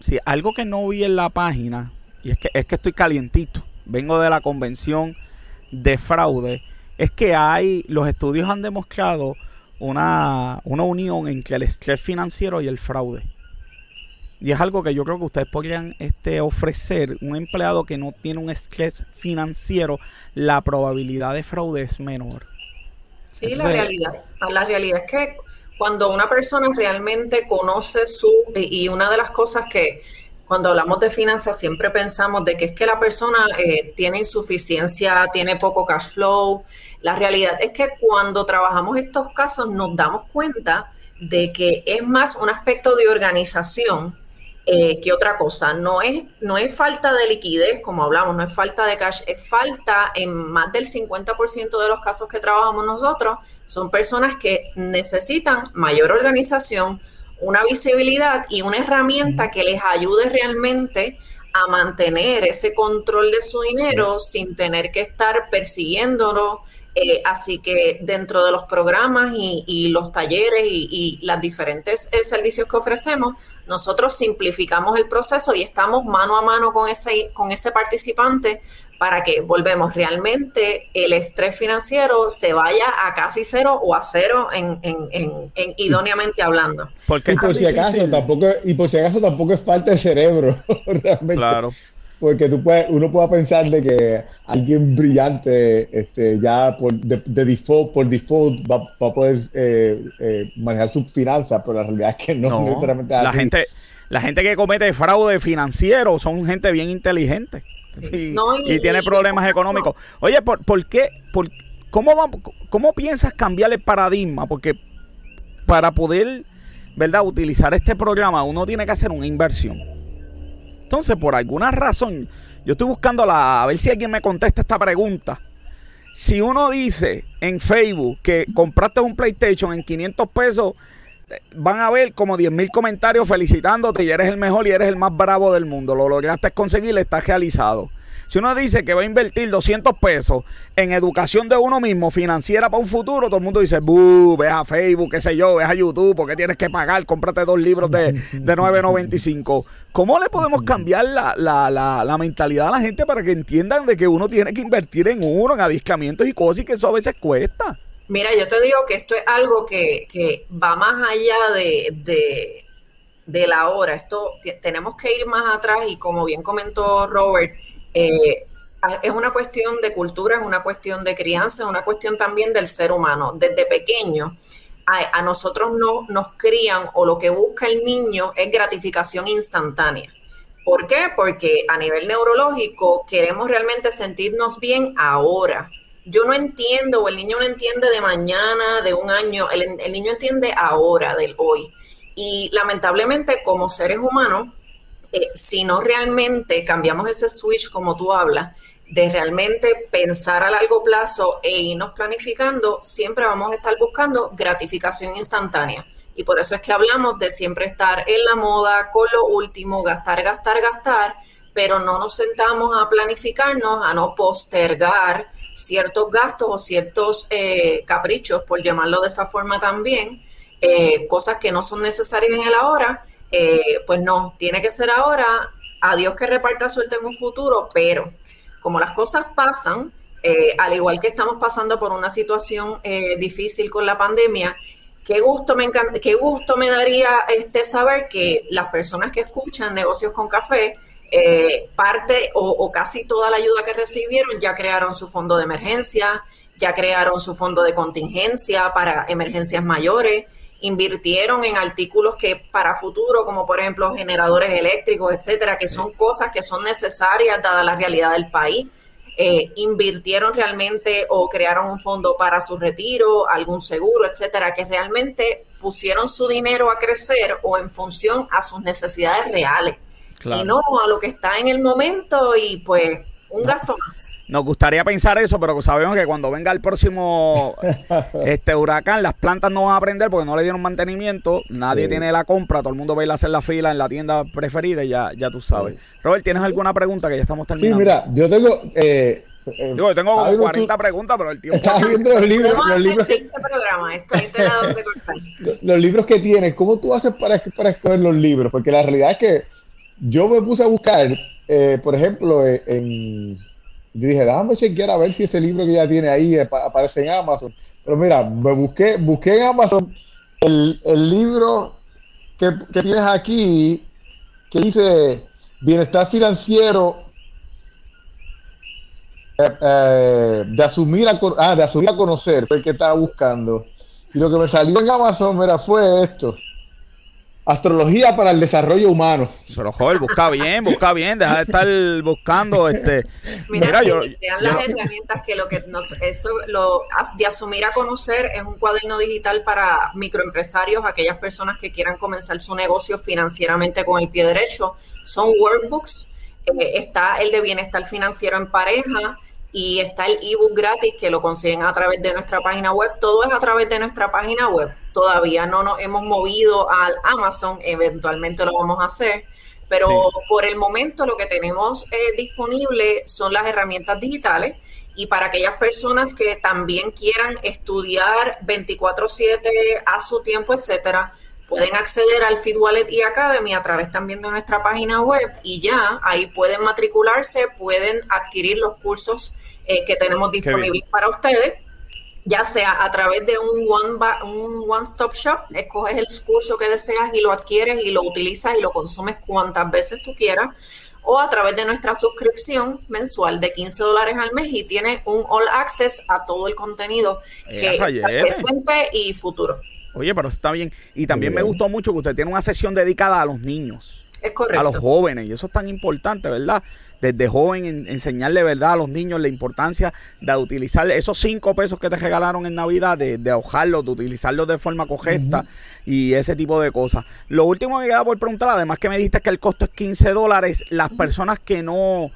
que, algo que no vi en la página, y es que, es que estoy calientito, vengo de la convención de fraude, es que hay, los estudios han demostrado una, una unión entre el estrés financiero y el fraude. Y es algo que yo creo que ustedes podrían este, ofrecer. Un empleado que no tiene un estrés financiero, la probabilidad de fraude es menor. Sí, la realidad. La realidad es que cuando una persona realmente conoce su... Y una de las cosas que cuando hablamos de finanzas siempre pensamos de que es que la persona eh, tiene insuficiencia, tiene poco cash flow. La realidad es que cuando trabajamos estos casos nos damos cuenta de que es más un aspecto de organización eh, que otra cosa. No es, no es falta de liquidez, como hablamos, no es falta de cash, es falta en más del 50% de los casos que trabajamos nosotros, son personas que necesitan mayor organización, una visibilidad y una herramienta que les ayude realmente a mantener ese control de su dinero sin tener que estar persiguiéndolo, eh, así que dentro de los programas y, los talleres y, y los diferentes eh, servicios que ofrecemos, nosotros simplificamos el proceso y estamos mano a mano con ese, con ese participante para que volvemos. Realmente el estrés financiero se vaya a casi cero o a cero en, en, en, idóneamente hablando. Porque y por si acaso tampoco y por si acaso tampoco es falta de cerebro realmente. Claro. Porque tú puedes, uno puede pensar de que alguien brillante este, ya por, de, default, por default va, a poder eh, eh, manejar sus finanzas, pero la realidad es que no, necesariamente la gente La gente que comete fraude financiero son gente bien inteligente y, tiene problemas económicos. Oye, ¿por, por qué? Por, ¿cómo, ¿Cómo piensas cambiar el paradigma? Porque para poder, ¿verdad?, utilizar este programa uno tiene que hacer una inversión entonces, por alguna razón, yo estoy buscando la, a ver si alguien me contesta esta pregunta. Si uno dice en Facebook que compraste un PlayStation en 500 pesos, van a ver como 10 mil comentarios felicitándote y eres el mejor y eres el más bravo del mundo. Lo lograste conseguir, estás realizado. Si uno dice que va a invertir 200 pesos en educación de uno mismo, financiera para un futuro, todo el mundo dice, buh, ve a Facebook, qué sé yo, ve a YouTube, porque tienes que pagar, cómprate dos libros de, de 9.95. ¿Cómo le podemos cambiar la, la, la, la, mentalidad a la gente para que entiendan de que uno tiene que invertir en uno, en adiscamientos y cosas y que eso a veces cuesta? Mira, yo te digo que esto es algo que, que va más allá de, de, la hora. Esto tenemos que ir más atrás y como bien comentó Robert, eh, es una cuestión de cultura, es una cuestión de crianza, es una cuestión también del ser humano. Desde pequeño, a, nosotros no, nos crían o lo que busca el niño es gratificación instantánea. ¿Por qué? Porque a nivel neurológico queremos realmente sentirnos bien ahora. Yo no entiendo, o el niño no entiende de mañana, de un año, el, el niño entiende ahora, del hoy. Y lamentablemente como seres humanos, eh, si no realmente cambiamos ese switch, como tú hablas, de realmente pensar a largo plazo e irnos planificando, siempre vamos a estar buscando gratificación instantánea. Y por eso es que hablamos de siempre estar en la moda, con lo último, gastar, gastar, gastar, pero no nos sentamos a planificarnos, a no postergar ciertos gastos o ciertos eh, caprichos, por llamarlo de esa forma también, eh, cosas que no son necesarias en el ahora eh, pues no, tiene que ser ahora, a Dios que reparta suerte en un futuro, pero como las cosas pasan, eh, al igual que estamos pasando por una situación difícil con la pandemia, qué gusto me qué gusto me daría este saber que las personas que escuchan negocios con café, parte o, o, casi toda la ayuda que recibieron ya crearon su fondo de emergencia, ya crearon su fondo de contingencia para emergencias mayores, invirtieron en artículos que para futuro, como por ejemplo generadores eléctricos, etcétera, que son cosas que son necesarias dada la realidad del país. eh, invirtieron realmente o crearon un fondo para su retiro, algún seguro, etcétera, que realmente pusieron su dinero a crecer o en función a sus necesidades reales. Y no a lo que está en el momento y pues un gasto más. Nos gustaría pensar eso, pero sabemos que cuando venga el próximo este huracán, las plantas no van a prender porque no le dieron mantenimiento, nadie tiene la compra, todo el mundo va a ir a hacer la fila en la tienda preferida y ya, ya tú sabes. Robert, ¿tienes alguna pregunta que ya estamos terminando? Sí, mira, yo tengo... Eh, eh yo tengo como 40 preguntas, pero el tiempo. Estás viendo los libros. Los libros, que, los libros que tienes, ¿cómo tú haces para, para escoger los libros? Porque la realidad es que yo me puse a buscar eh, por ejemplo, eh, en, dije, déjame chequear a ver si ese libro que ya tiene ahí aparece en Amazon. Pero mira, me busqué, busqué en Amazon el, libro que, tienes aquí, que dice Bienestar Financiero eh, de, asumir a, ah, de asumir a conocer, fue el que estaba buscando. Y lo que me salió en Amazon, mira, fue esto. Astrología para el desarrollo humano. Pero joder, busca bien, busca bien, deja de estar buscando este. Mira, yo, sean las herramientas que lo que nos, eso lo de asumir a conocer es un cuaderno digital para microempresarios, aquellas personas que quieran comenzar su negocio financieramente con el pie derecho. Son workbooks. Eh, está el de bienestar financiero en pareja, y está el ebook gratis que lo consiguen a través de nuestra página web. Todo es a través de nuestra página web. Todavía no nos hemos movido al Amazon, eventualmente lo vamos a hacer, pero por el momento lo que tenemos eh, disponible son las herramientas digitales y para aquellas personas que también quieran estudiar 24/7 a su tiempo, etcétera, pueden acceder al Fit Wallet y Academy a través también de nuestra página web y ya ahí pueden matricularse, pueden adquirir los cursos eh, que tenemos disponibles para ustedes, ya sea a través de un one, un one stop shop, escoges el curso que deseas y lo adquieres y lo utilizas y lo consumes cuantas veces tú quieras, o a través de nuestra suscripción mensual de 15 dólares al mes y tienes un all access a todo el contenido que presente y futuro. Oye, pero está bien. Y también me gustó mucho que usted tiene una sesión dedicada a los niños. Es correcto. A los jóvenes. Y eso es tan importante, ¿verdad? Desde joven enseñarle, ¿verdad? A los niños la importancia de utilizar esos cinco pesos que te regalaron en Navidad, de, de ahojarlos, de utilizarlos de forma correcta y ese tipo de cosas. Lo último que queda por preguntar, además que me dijiste que el costo es 15 dólares, las personas que no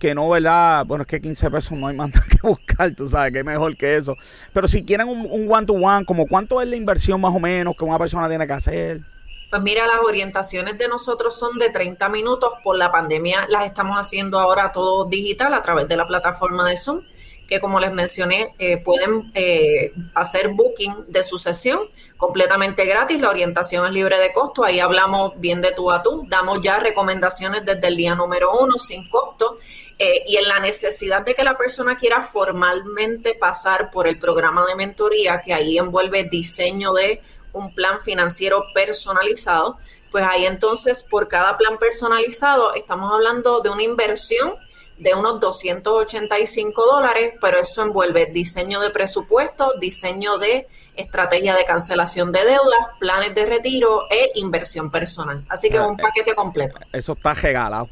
que no, ¿verdad? Bueno, es que 15 pesos no hay más que buscar, tú sabes, que mejor que eso. Pero si quieren un one-to-one, como cuánto es la inversión más o menos que una persona tiene que hacer? Pues mira, las orientaciones de nosotros son de 30 minutos. Por la pandemia las estamos haciendo ahora todo digital a través de la plataforma de Zoom que como les mencioné, eh, pueden eh, hacer booking de su sesión completamente gratis. La orientación es libre de costo. Ahí hablamos bien de tú a tú. Damos ya recomendaciones desde el día número uno sin costo. Eh, y en la necesidad de que la persona quiera formalmente pasar por el programa de mentoría, que ahí envuelve diseño de un plan financiero personalizado, pues ahí entonces por cada plan personalizado estamos hablando de una inversión de unos 285 dólares, pero eso envuelve diseño de presupuesto, diseño de estrategia de cancelación de deudas, planes de retiro e inversión personal. Así que es un eh, paquete completo. Eso está regalado.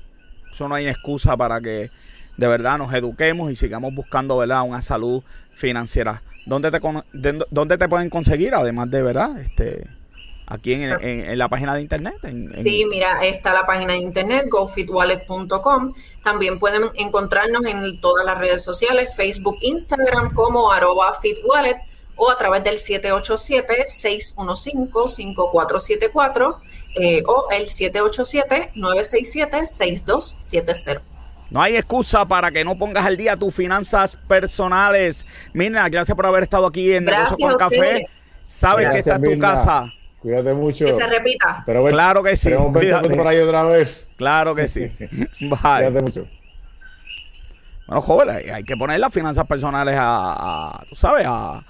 Eso no hay excusa para que de verdad nos eduquemos y sigamos buscando verdad una salud financiera. ¿Dónde te, dónde te pueden conseguir, además de verdad, este aquí en, la página de internet. Sí, mira, está la página de internet, gofitwallet.com. También pueden encontrarnos en todas las redes sociales, Facebook, Instagram, como arroba fitwallet o a través del 787-615-5474 eh, o el 787-967-6270. No hay excusa para que no pongas al día tus finanzas personales. Mirna, gracias por haber estado aquí en Negocio con Café. Sabes que esta es tu casa. Cuídate mucho. Que se repita. Pero claro que sí. por ahí otra vez. Claro que sí. Bye. Cuídate mucho. Bueno, jóvenes, hay que poner las finanzas personales a, tú sabes, a,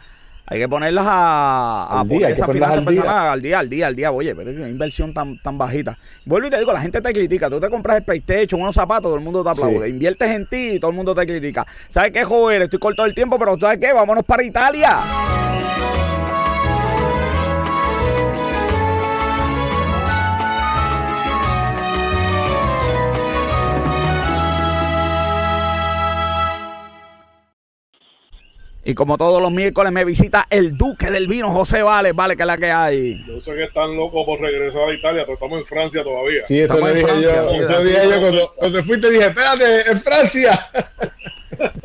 hay que ponerlas a, a poner esas finanzas al personales al día, al día, al día. Oye, pero es una inversión tan, tan bajita. Vuelvo y te digo, la gente te critica. Tú te compras el PlayStation, unos zapatos, todo el mundo te aplaude. Inviertes en ti y todo el mundo te critica. ¿Sabes qué, joven? Estoy corto el tiempo, pero ¿sabes qué? Vámonos para Italia. Y como todos los miércoles me visita el duque del vino, José Vale, vale que es la que hay. Yo sé que están locos por regresar a Italia, pero estamos en Francia todavía. Sí, eso estamos dije Francia, yo. Sí, eso dije yo cuando, cuando fuiste dije, espérate, en Francia.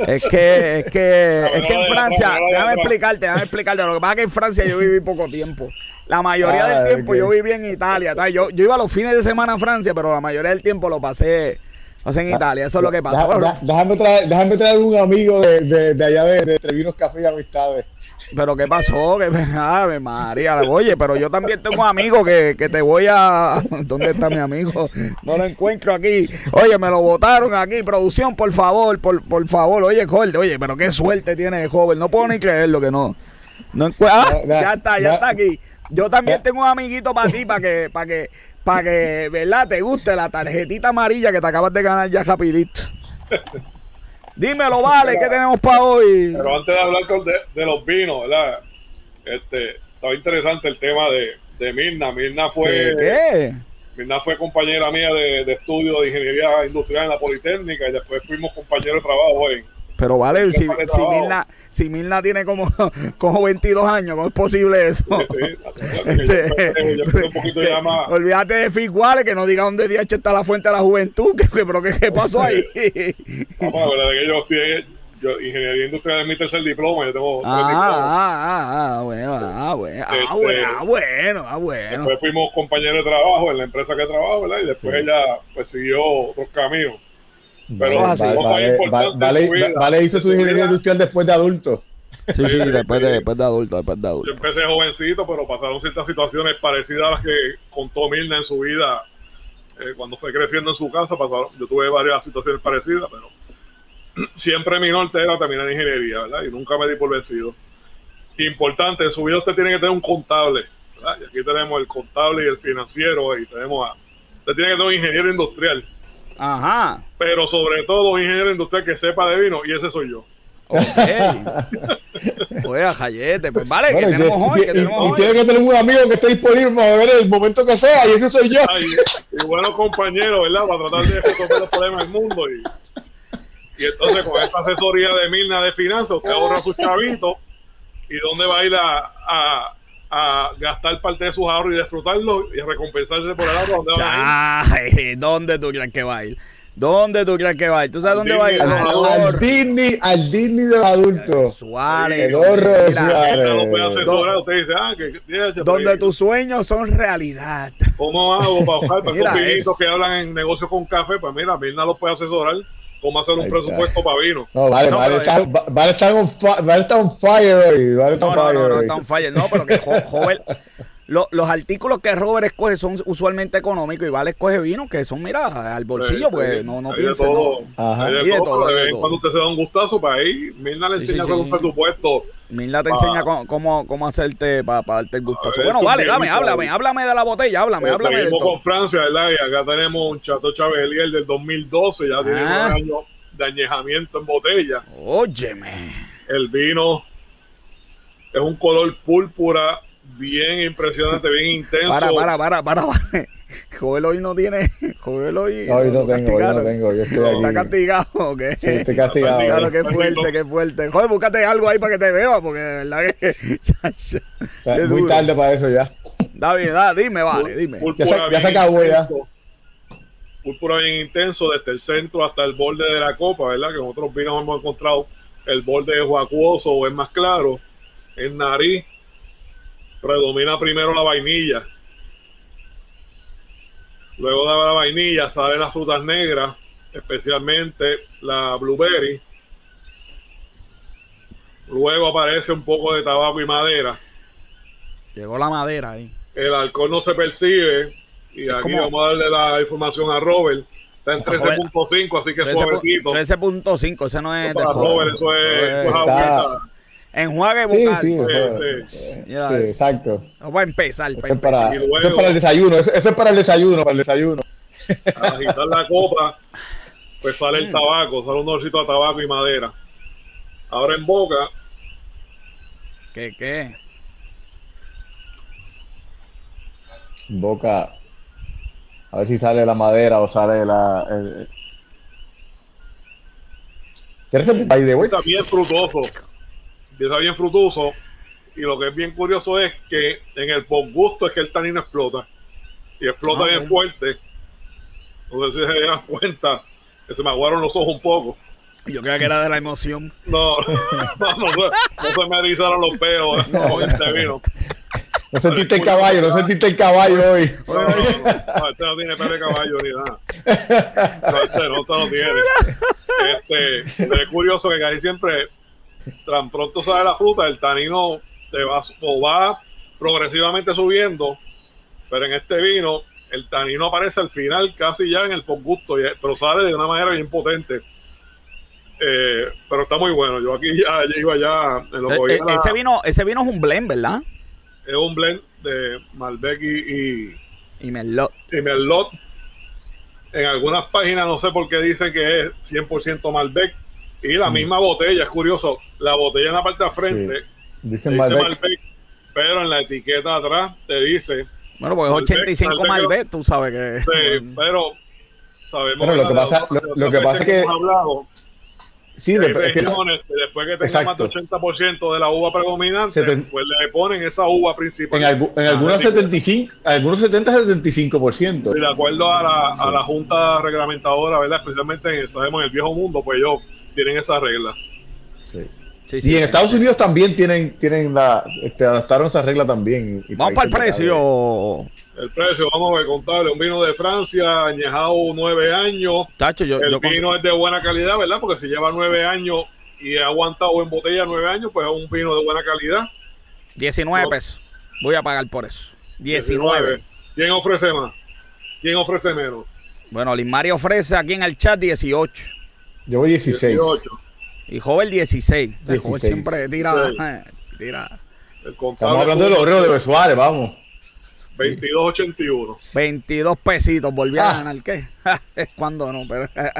Es que, es que, es que en Francia, déjame explicarte, déjame explicarte. Lo que pasa es que en Francia yo viví poco tiempo. La mayoría del tiempo yo viví en Italia. Yo, yo iba los fines de semana a Francia, pero la mayoría del tiempo lo pasé, pasé en Italia. Eso es lo que pasa. déjame, traer, déjame traer un amigo de, de, de allá de, de Trevinos Café y Amistades. Pero ¿qué pasó? Que Ave María, oye, pero yo también tengo un amigo que, que, te voy a... ¿Dónde está mi amigo? No lo encuentro aquí. Oye, me lo botaron aquí. Producción, por favor, por, por favor. Oye, joven, oye, pero qué suerte tiene el joven. No puedo ni creerlo que no. no ah, ya está, ya está aquí. Yo también tengo un amiguito para ti, para que, para que, para que, ¿verdad? Te guste la tarjetita amarilla que te acabas de ganar ya rapidito. Dímelo, vale, ¿qué tenemos para hoy? Pero antes de hablar de, los vinos, ¿verdad? Este, estaba interesante el tema de, de Mirna. Mirna fue. ¿Qué? Mirna fue compañera mía de, de estudio de ingeniería industrial en la Politécnica y después fuimos compañeros de trabajo en, pero vale, si, si, Milna, si Milna tiene como, como 22 años, ¿cómo es posible eso? Olvídate de Figuales, que no diga dónde DH está la fuente de la juventud, que, pero ¿qué, pasó ahí? Vamos, la verdad que yo estoy yo, ingeniería industrial es mi tercer diploma, yo tengo ah, ah, ah, ah, bueno, ah, bueno, ah, este, bueno, ah, bueno, ah, bueno. Después fuimos compañeros de trabajo en la empresa que trabajo, ¿verdad? Y después ella pues siguió otros caminos. Pero vale, vale, vale, hizo su ingeniería industrial después de adulto. Sí, sí, después de, después de adulto, después de adulto. Yo empecé jovencito, pero pasaron ciertas situaciones parecidas a las que contó Mirna en su vida eh, cuando fue creciendo en su casa. Pasaron, yo tuve varias situaciones parecidas, pero siempre mi norte era terminar en ingeniería, ¿verdad? Y nunca me di por vencido. Importante, en su vida usted tiene que tener un contable, ¿verdad? Y aquí tenemos el contable y el financiero, y tenemos a... Usted tiene que tener un ingeniero industrial Ajá. Pero sobre todo un ingeniero industrial que sepa de vino y ese soy yo. Ok. pues a Jayete, pues vale, que tenemos hoy. Que tenemos hoy. Tiene que tener un amigo que esté disponible para ver el momento que sea y ese soy yo. y, buenos compañeros, ¿verdad? Para tratar de resolver los problemas del mundo. Y, y entonces con esa asesoría de Milna de finanzas, usted ahorra su chavito y dónde va a ir a, a a gastar parte de sus ahorros y disfrutarlo y recompensarse por el ahorro. ¿Dónde, ¿Dónde tú crees que va a ir? ¿Dónde tú crees que va a ir? ¿Tú sabes dónde va a ir? Al, al, Disney, al Disney del adulto. Suárez. El ahorro de Suárez. Donde tus sueños son realidad. ¿Cómo hago para bajar para esos que hablan en negocios con café? Pues mira, Mirna los puede asesorar cómo hacer un presupuesto para vino. No, vale, vale, está, vale, estar on, vale estar on fire hoy. Vale no, no, no, no, está on fire. No, pero que joven, los artículos que Robert escoge son usualmente económicos y Vale escoge vino que son, mira, al bolsillo, pues no, no piense. No. Ajá. De todo, Cuando usted se da un gustazo para ahí, Mirna le enseña sí, sí, sí. un presupuesto. Mirna te enseña cómo, cómo hacerte para darte el gustazo. Bueno, vale, dame, háblame, háblame de la botella, háblame, háblame. Seguimos con Francia, ¿verdad? Y acá tenemos un Chateau Chabelier del 2012, ya tiene ah. un año de añejamiento en botella. Óyeme. El vino es un color púrpura bien impresionante, bien intenso. Para, para, para, para. Joel hoy no tiene. Joel hoy. Hoy no, tengo, hoy no tengo. Yo estoy Está castigado, ¿ok? Sí, estoy castigado. Claro, qué fuerte, qué fuerte. Joder, búscate algo ahí para que te vea, porque de verdad que. es muy tarde para eso ya. David, da, dime, vale, dime. Ya se, ya se acabó ya. Púrpura bien intenso, desde el centro hasta el borde de la copa, ¿verdad? Que en otros vinos hemos encontrado el borde es acuoso o es más claro. En nariz predomina primero la vainilla. Luego de la vainilla salen las frutas negras, especialmente la blueberry. Luego aparece un poco de tabaco y madera. Llegó la madera ahí. El alcohol no se percibe. Y aquí vamos a darle la información a Robert. Está en 13.5, así que 13, suavecito. 13.5, ese no es. Para Robert, eso es, eso es Enjuague bucal. Sí, sí, sí, exacto. Vamos a empezar. Eso es, para, eso es para el desayuno. Eso, es para el desayuno, para el desayuno. Al agitar la copa, pues sale el mm. tabaco, sale un olorcito a tabaco y madera. Ahora en boca. ¿Qué, qué? Boca. A ver si sale la madera o sale la. El... ¿Quieres Está bien frutoso empieza bien frutoso y lo que es bien curioso es que en el gusto es que el tanino explota y explota ah, bien fuerte. No sé si se dan cuenta que se me aguaron los ojos un poco. Yo creo que era de la emoción. No, no, no, se me erizaron los pelos no, este vino. No sentiste el caballo, no sentiste el caballo hoy. No, no, no, este no tiene pelo de caballo ni nada. No, este no, este no tiene. Este, es curioso que casi siempre, tan pronto sale la fruta, el tanino se va, o va progresivamente subiendo, pero en este vino el tanino aparece al final, casi ya en el gusto, pero sale de una manera bien potente. Eh, pero está muy bueno. Yo aquí ya, iba ya en lo que eh, eh, ese vino, ese vino es un blend, ¿verdad? Es un blend de Malbec y, y, Merlot. Y Merlot. En algunas páginas no sé por qué dicen que es 100% Malbec. Y la mm. misma botella, es curioso, la botella en la parte de frente dice, Malbec. pero en la etiqueta atrás te dice bueno, pues 85 Malbec, tú sabes que. Sí, pero sabemos. lo que pasa, lo, que pasa es que. Sí, después que, después que tenga más de 80% de la uva predominante, pues le ponen esa uva principal. En, en algunos 75, algunos 70 75%. de acuerdo a la, a la Junta Reglamentadora, ¿verdad? Especialmente en, sabemos, en el viejo mundo, pues ellos tienen esa regla. Sí y en Estados Unidos también tienen, tienen la, este, adaptaron esa regla también. vamos para el precio. El precio, vamos a contarle, un vino de Francia, añejado nueve años. el vino es de buena calidad, ¿verdad? Porque si lleva nueve años y ha aguantado en botella nueve años, pues es un vino de buena calidad. 19 pesos. Voy a pagar por eso. 19. ¿Quién ofrece más? ¿Quién ofrece menos? Bueno, Limari ofrece aquí en el chat 18. Yo voy 16. 18. Y Joven 16. El Joven siempre tira. tira. Estamos hablando de los de Besuárez, vamos. 22.81. 22 pesitos, volví a ah. ganar. ¿Qué? es cuando no, pero.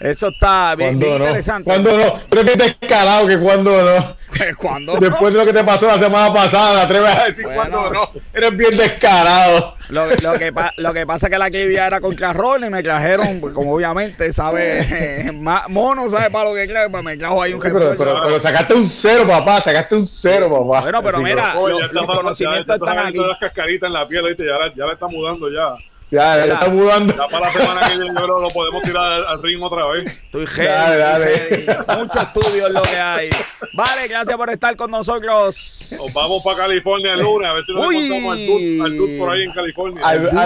Eso está bien, bien interesante. Cuando no, creo que descarado que cuando no. cuando Después de lo que te pasó la semana pasada, atreves a decir cuando no. Eres bien descarado. Lo, lo, que, lo que pasa es que la clivia era con carrón y me trajeron, como obviamente, sabe, mono, sabe para lo que clave, pues me trajo ahí un pero, pero, sacaste un cero, papá, sacaste un cero, papá. Bueno, pero mira, los, conocimientos están aquí. las cascaritas en la piel, ¿viste? Ya, ya la está mudando ya. Ya, ya está mudando. Ya para la semana que viene lo, podemos tirar al, ring otra vez. Estoy heavy, dale, dale. Mucho estudio es lo que hay. Vale, gracias por estar con nosotros. Nos vamos para California el lunes, a ver si nos encontramos al dude, al dude por ahí en California. Al,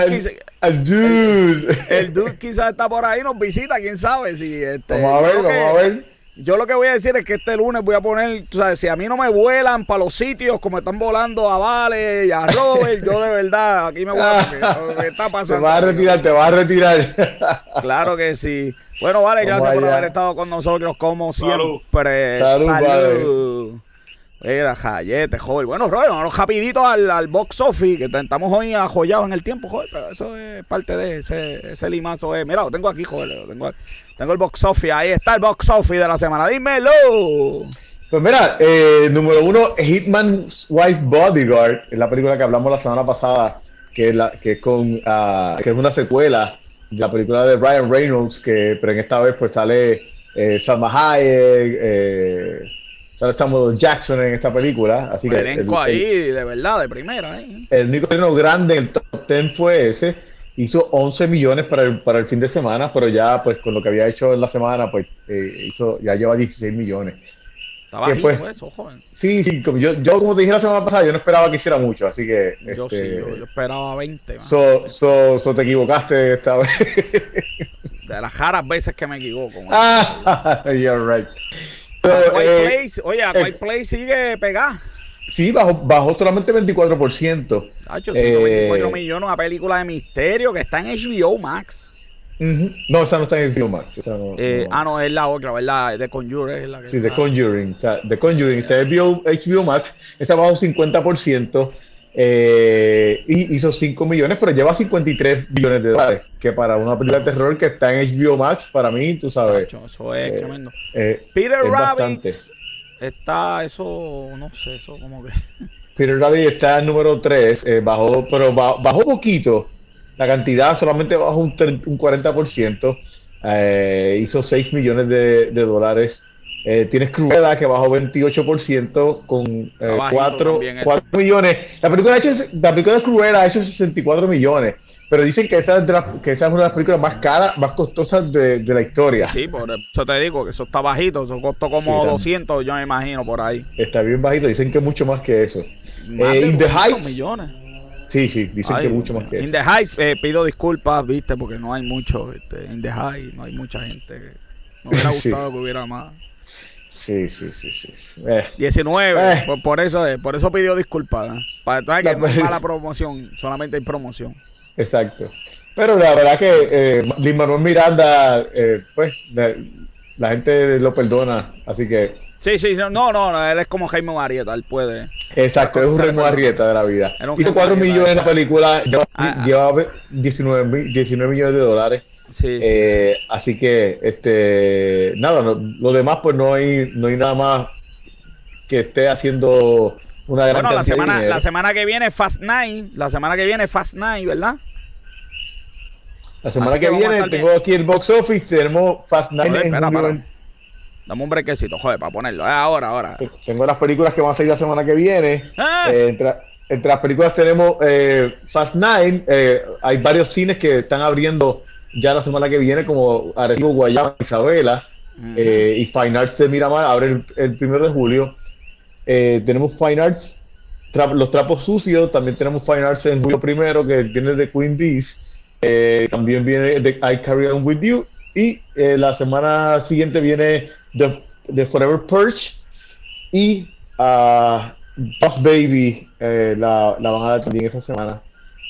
al, dude. El dude quizás está por ahí, nos visita, quién sabe. Si este, vamos a ver, vamos a ver. Yo lo que voy a decir es que este lunes voy a poner, tú sabes, si a mí no me vuelan para los sitios como están volando a Vale y a Robert, yo de verdad, aquí me voy a... ¿Qué está pasando? Te vas a retirar, te vas a retirar. Claro que sí. Bueno, vale, gracias por haber estado con nosotros como siempre. Salud. Salud. Mira, jayete, joven. Bueno, Robert, vamos rapidito al, al, box office, que estamos hoy ajoyados en el tiempo, joder, pero eso es parte de ese, ese limazo. Es. Mira, lo tengo aquí, joder, lo tengo aquí. Tengo el box office, ahí está el box office de la semana. Dímelo. Pues mira, eh, número uno, Hitman's Wife Bodyguard, es la película que hablamos la semana pasada, que es, la, que es, con, ah, que es una secuela de la película de Ryan Reynolds, que, pero en esta vez pues sale eh, Salma Hayek, eh, sale Samuel Jackson en esta película. Así que elenco ahí, de verdad, de primera. ¿eh? El único grande en el top 10 fue ese hizo 11 millones para el, para el fin de semana, pero ya pues con lo que había hecho en la semana, pues eh, hizo, ya lleva 16 millones. Estaba pues, eso, joven. Sí, sí, como yo, yo como te dije la semana pasada, yo no esperaba que hiciera mucho, así que... Yo este, sí, yo, esperaba 20. So, so, so, te equivocaste esta vez. De las raras veces que me equivoco. Ah, you're right. eh, Place, oye, White eh, Place sigue pegada. Sí, bajó, bajó solamente 24%. Hacho, 124 eh, millones, una película de misterio que está en HBO Max. No, esa no está en HBO Max. Eh, ah, no, es la otra, ¿verdad? The Conjuring es la que Sí, The Conjuring. O sea, The Conjuring está en HBO, Max, está bajo 50%. Eh, y hizo 5 millones, pero lleva 53 millones de dólares. Que para una película de terror que está en HBO Max, para mí, tú sabes. eso es tremendo. Peter Rabbit está, eso, no sé, eso como que. Peter Rabbit está en número 3, eh, bajó, pero bajó, poquito. La cantidad solamente bajó un, un 40%. Eh, hizo 6 millones de, dólares Eh, tienes Cruella que bajó 28% con 4, eh, millones. La película, ha hecho, la película de Cruella ha hecho 64 millones. Pero dicen que esa, es que esa es una de las películas más caras, más costosas de, la historia. Sí, por eso te digo que eso está bajito. Eso costó como 200, yo me imagino, por ahí. Está bien bajito. Dicen que mucho más que eso. Más eh, In the Heights. millones. Sí, sí, dicen que mucho más que In the Heights, eh, pido disculpas, viste, porque no hay mucho. Este, in the Heights, no hay mucha gente. Me hubiera gustado que hubiera más. Sí, sí, sí, sí. 19, eh. por, eso por eso pidió disculpas. Para que no hay mala promoción, solamente hay promoción. Exacto. Pero la verdad que eh, Manuel Miranda, eh, pues la, gente lo perdona, así que... Sí, sí, no, no, él es como Jaime Marieta, él puede... Exacto, es un Jaime Marieta de la vida. Hizo 4 millones en la película, lleva, 19, 19 millones de dólares. Sí, eh, sí, Así que, este, nada, lo demás, pues no hay, no hay nada más que esté haciendo una gran Bueno, la semana, la semana que viene Fast Nine, la semana que viene Fast Nine, ¿verdad? La semana que, viene tengo aquí el box office, tenemos Fast Nine. espera, Dame un brequecito, joder, para ponerlo. Eh, ahora, ahora. Tengo las películas que van a salir la semana que viene. Ah. Eh, entre, las películas tenemos eh, Fast Nine. hay varios cines que están abriendo ya la semana que viene, como Arecibo, Guayama, Isabela. y Fine Arts de Miramar abre el, primero de julio. tenemos Fine Arts, los trapos sucios. También tenemos Fine Arts en julio primero, que viene de Queen Bees. Eh, también viene The I Carry On With You. Y eh, la semana siguiente viene The, Forever Purge. Y uh, Boss Baby eh, la, la, van a dar también esa semana.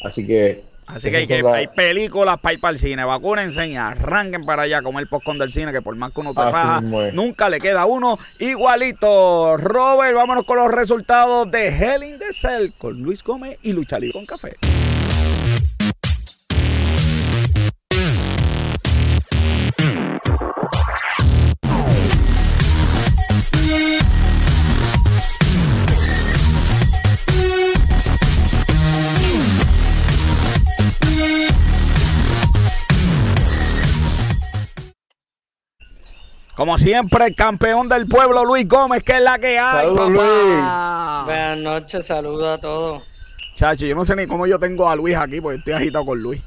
Así que. Así que hay, que hay películas para ir para el cine. Vacúnense y arranquen para allá como el postcon del cine, que por más que uno se nunca le queda uno igualito. Robert, vámonos con los resultados de Hell in the Cell con Luis Gómez y Lucha Libre con Café. Como siempre, el campeón del pueblo, Luis Gómez, que es la que hay, papá. Luis. Buenas noches, saludos a todos. Chacho, yo no sé ni cómo yo tengo a Luis aquí, porque estoy agitado con Luis.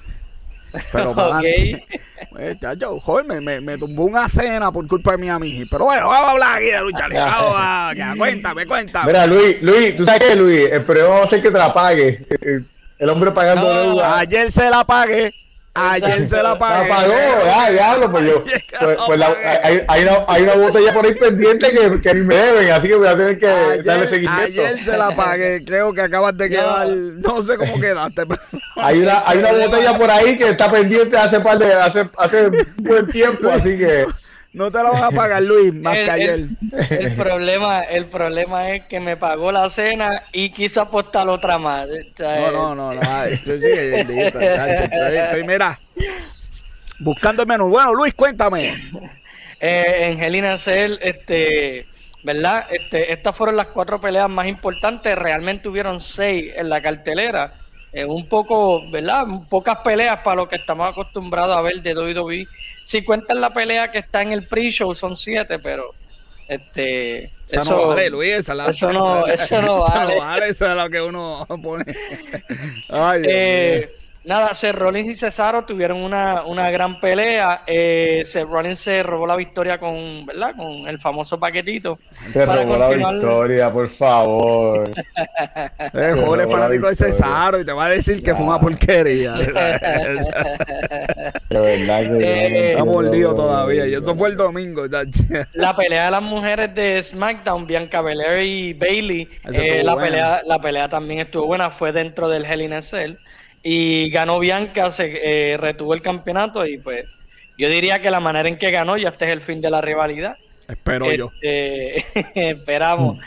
Pero para okay. pues, chacho, joder, me, me, me, tumbó una cena por culpa de mi amiga. Pero bueno, vamos a hablar aquí de lucha libre. Vamos a, cuéntame, cuéntame. Mira, Luis, Luis, tú sabes qué, Luis, pero vamos a hacer que te la pague. El hombre pagando deuda. Ayer se la pagué. Ayer se la pagué. La pagó, ya, diablo, pues yo. Pues, pues la, hay, hay, una, hay una botella por ahí pendiente que, que me deben, así que voy a tener que darle seguimiento. Ayer se la pagué, creo que acabas de quedar, no sé cómo quedaste. Pero... Hay una, hay una botella por ahí que está pendiente hace par de, hace, hace buen tiempo, así que. No te la vas a pagar, Luis, más que ayer. El, problema, el problema es que me pagó la cena y quiso apostar otra más. No, no, no, no. Estoy, estoy, mira, buscando el menú. Bueno, Luis, cuéntame. Eh, Angelina Cell, este, ¿verdad? Este, estas fueron las cuatro peleas más importantes. Realmente hubieron seis en la cartelera. Eh, un poco, ¿verdad? Pocas peleas para lo que estamos acostumbrados a ver de WWE. Si cuentan la pelea que está en el pre-show, son siete, pero este eso, no vale, Luis, eso no, eso no vale. Eso no vale, eso es lo que uno pone. Ay, Dios eh, Nada, Seth Rollins y Cesaro tuvieron una, una gran pelea. Eh, Seth Rollins se robó la victoria con, ¿verdad? Con el famoso paquetito. Se robó la victoria, por favor. el joven fanático de Cesaro y te va a decir que fue una porquería. de verdad que eh, Está mordido todavía. Y eso fue el domingo. la pelea de las mujeres de SmackDown, Bianca Belair y Bailey. Eh, la, pelea, la pelea también estuvo buena. Fue dentro del Hell in a Cell y ganó Bianca, se eh, retuvo el campeonato y pues yo diría que la manera en que ganó ya este es el fin de la rivalidad. Espero yo. Este, esperamos.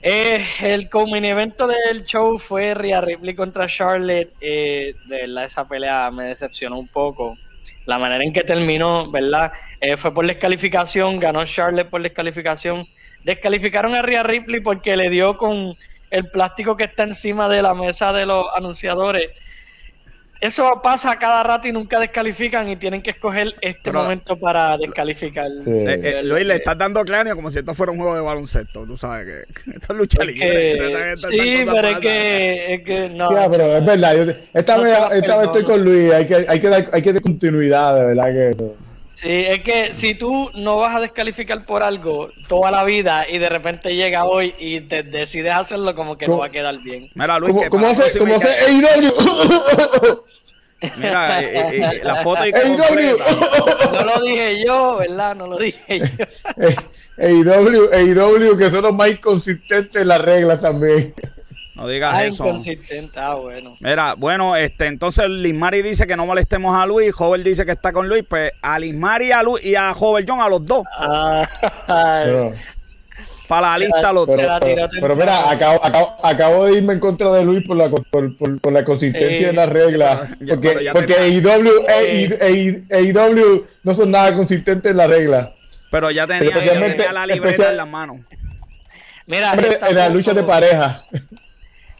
Eh, el coming evento del show fue Rhea Ripley contra Charlotte. Eh, de verdad, esa pelea me decepcionó un poco. La manera en que terminó, ¿verdad? fue por descalificación, ganó Charlotte por descalificación. Descalificaron a Rhea Ripley porque le dio con el plástico que está encima de la mesa de los anunciadores. eso pasa cada rato y nunca descalifican y tienen que escoger este momento para descalificar. Eh, eh, Luis, le estás dando cráneo como si esto fuera un juego de baloncesto. Tú sabes que esto es lucha libre. sí, pero es que, es que, no. pero es verdad. esta vez, esta vez estoy con Luis. Hay que, hay que, dar, hay que dar continuidad, de verdad que. Sí, es que si tú no vas a descalificar por algo toda la vida y de repente llega hoy y te decides hacerlo, como que no va a quedar bien. Mira, Luis, ¿Cómo, ¿cómo hace, ¿cómo hace Mira, eh, eh, eh, la foto y No lo dije yo, ¿verdad? No lo dije yo. EIW, EIW que son los más inconsistentes en las reglas también. No digas ah, eso. Inconsistente, ah, bueno. Mira, bueno, este, entonces Lismari dice que no molestemos a Luis, Jover dice que está con Luis, pues a Lismari a Luis y a Jover John a los dos. Ah, Para la lista los dos. Pero, mira, acabo, acabo, acabo, de irme en contra de Luis por la, por, por, la consistencia de las reglas. porque porque AEW, AEW no son nada consistentes en la regla. Pero ya tenía, tenía la libreta en las manos. Mira, en la lucha de pareja.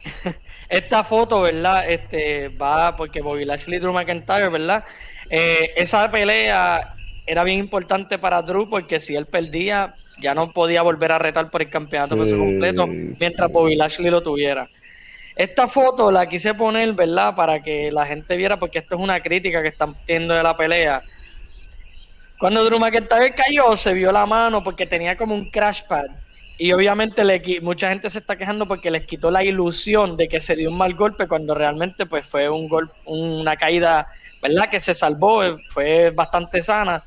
Esta foto, ¿verdad? Este va porque Bobby Lashley y Drew McIntyre, ¿verdad? Eh, esa pelea era bien importante para Drew porque si él perdía, ya no podía volver a retar por el campeonato peso completo mientras Bobby Lashley lo tuviera. Esta foto la quise poner, ¿verdad? Para que la gente viera, porque esto es una crítica que están teniendo de la pelea. Cuando Drew McIntyre cayó, se vio la mano porque tenía como un crash pad y obviamente le, mucha gente se está quejando porque les quitó la ilusión de que se dio un mal golpe cuando realmente pues fue un gol, una caída, ¿verdad? Que se salvó, eh, fue bastante sana.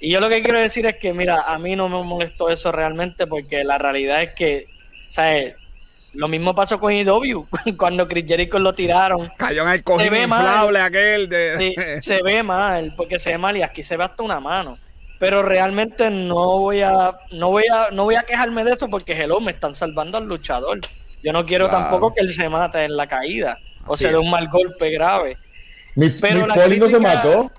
Y yo lo que quiero decir es que, mira, a mí no me molestó eso realmente porque la realidad es que, ¿sabes? Lo mismo pasó con IW cuando Chris Jericho lo tiraron. Cayó en el cojín inflable aquel de... se ve mal, porque se ve mal y aquí se ve hasta una mano pero realmente no voy a no voy a no voy a quejarme de eso porque hello me están salvando al luchador. Yo no quiero tampoco que él se mate en la caída o se dé un mal golpe grave. Mi, pero mi no se mató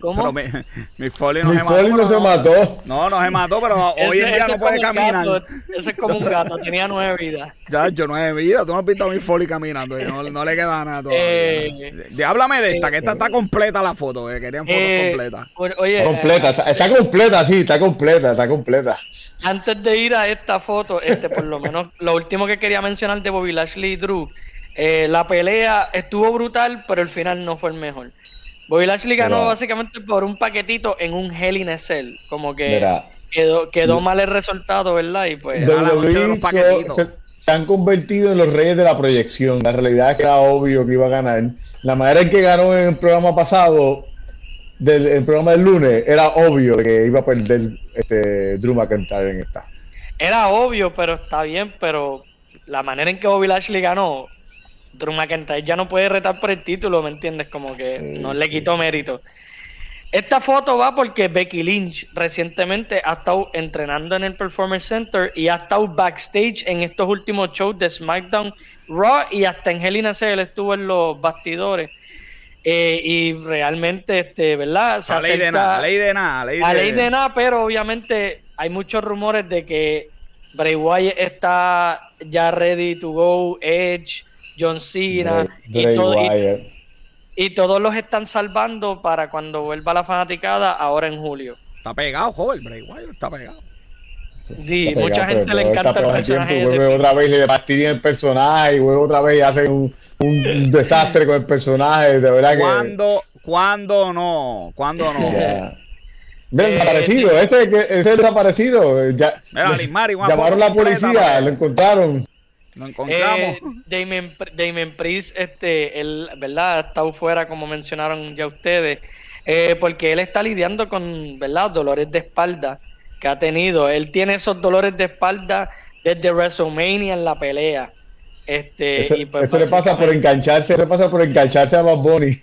¿Cómo? mi, mi Foley no, se, mató, no se mató. No, no se mató, pero hoy en día no puede caminar. ese es como un gato, tenía nueve vidas. Ya, yo nueve vidas. Tú no has visto a mi Foley caminando. No, no, le queda nada todavía. Eh, háblame de esta, que esta está completa la foto. Eh, querían fotos eh, completas. Oye, completa, está, está, completa, sí, está completa, está completa. Antes de ir a esta foto, este, por lo menos, lo último que quería mencionar de Bobby Lashley y Drew. Eh, la pelea estuvo brutal, pero el final no fue el mejor. Bobby Lashley ganó básicamente por un paquetito en un Hell in a Cell. Como que quedó, quedó mal el resultado, ¿verdad? Y pues de los paquetitos. Se, han convertido en los reyes de la proyección. La realidad es que era obvio que iba a ganar. La manera en que ganó en el programa pasado, del el programa del lunes, era obvio que iba a perder este Drew McIntyre en esta. Era obvio, pero está bien, pero la manera en que Bobby Lashley ganó Drew McIntyre ya no puede retar por el título, ¿me entiendes? Como que no le quitó mérito. Esta foto va porque Becky Lynch recientemente ha estado entrenando en el Performance Center y ha estado backstage en estos últimos shows de SmackDown Raw y hasta en Hell in estuvo en los bastidores. Eh, y realmente, este, ¿verdad? Se a ley de nada, ley de nada. Ley a ley de nada, pero obviamente hay muchos rumores de que Bray Wyatt está ya ready to go, Edge, John Cena y, todos los están salvando para cuando vuelva la fanaticada ahora en julio. Está pegado, joven, Bray Wyatt está pegado. Sí, mucha gente le encanta el personaje. Vuelve otra vez le fastidia el personaje, y vuelve otra vez y hace un, desastre con el personaje, de verdad ¿Cuándo, ¿Cuándo no? ¿Cuándo no? Mira, el desaparecido, eh, ese, ese es desaparecido. Ya, llamaron a la policía, lo encontraron. Nos encontramos. Eh, Damien, Priest, este, él, ¿verdad? Ha estado fuera, como mencionaron ya ustedes, eh, porque él está lidiando con, ¿verdad? Dolores de espalda que ha tenido. Él tiene esos dolores de espalda desde WrestleMania en la pelea. Este, eso, y pues le pasa por engancharse, le pasa por engancharse a Bad Bunny.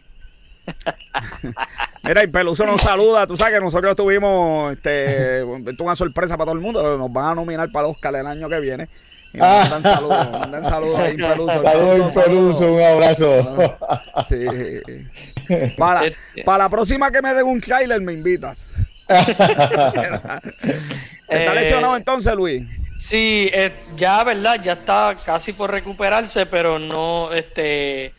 Mira, y Peluso nos saluda. Tú sabes que nosotros tuvimos este, una sorpresa para todo el mundo. Nos van a nominar para Oscar el año que viene. Y mandan saludos, mandan saludos ahí, Peluso. Saludos, Peluso, un abrazo. Sí. Para, para la próxima que me den un trailer, me invitas. ¿Está eh, lesionado entonces, Luis? Sí, eh, ya, ¿verdad? Ya está casi por recuperarse, pero no, este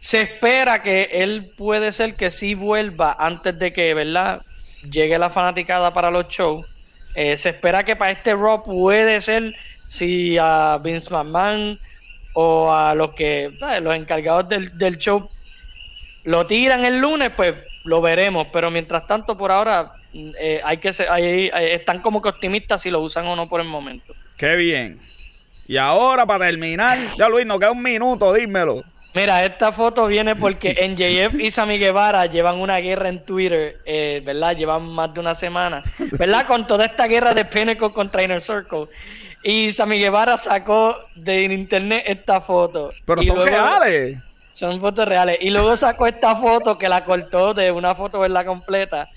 se espera que él puede ser que sí vuelva antes de que, ¿verdad? Llegue la fanaticada para los shows. Eh, se espera que para este Raw puede ser si a Vince McMahon o a los que, los encargados del, del show lo tiran el lunes, pues lo veremos. Pero mientras tanto, por ahora, eh, hay que ser, están como que optimistas si lo usan o no por el momento. Qué bien. Y ahora, para terminar, ya Luis, nos queda un minuto, dímelo. Mira, esta foto viene porque NJF y Sammy Guevara llevan una guerra en Twitter, eh, ¿verdad? Llevan más de una semana, ¿verdad? Con toda esta guerra de Pinnacle contra Inner Circle. Y Sammy Guevara sacó de internet esta foto. Pero son reales. Son fotos reales. Y luego sacó esta foto que la cortó de una foto, ¿verdad? Completa.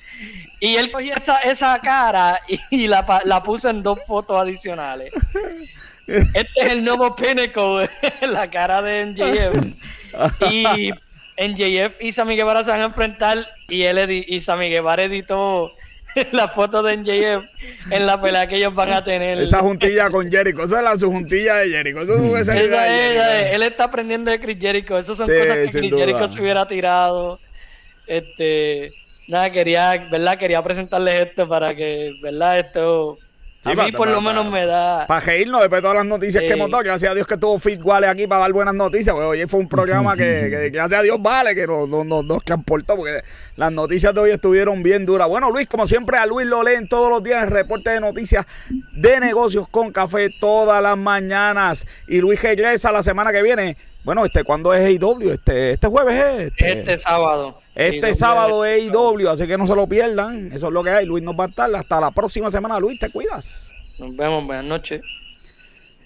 Y él cogió esa cara y, la, la puso en dos fotos adicionales. Este es el nuevo Pinnacle, la cara de MJF. Y MJF y Sammy Guevara se van a enfrentar y él y Sammy Guevara editó la foto de MJF en la pelea que ellos van a tener. Esa juntilla con Jericho, esa es la su juntilla de Jericho. Eso él está aprendiendo de Chris Jericho. Esas son cosas que Chris Jericho se hubiera tirado. Este, nada, quería, ¿verdad? Quería presentarles esto para que, ¿verdad? Esto a mí por lo menos me da... Para reírnos después de todas las noticias que hemos dado. Gracias a Dios que tuvo Fit Wale aquí para dar buenas noticias. Porque hoy fue un programa que, gracias a Dios vale que nos, nos, transportó. Porque las noticias de hoy estuvieron bien duras. Bueno, Luis, como siempre, a Luis lo leen todos los días en reporte de noticias de negocios con café todas las mañanas. Y Luis regresa la semana que viene bueno, este, ¿cuándo es AEW? Este, este jueves es. Este, este sábado. Este sábado es AEW, así que no se lo pierdan. Eso es lo que hay. Luis nos va a estar hasta la próxima semana. Luis, te cuidas. Nos vemos, buenas noches.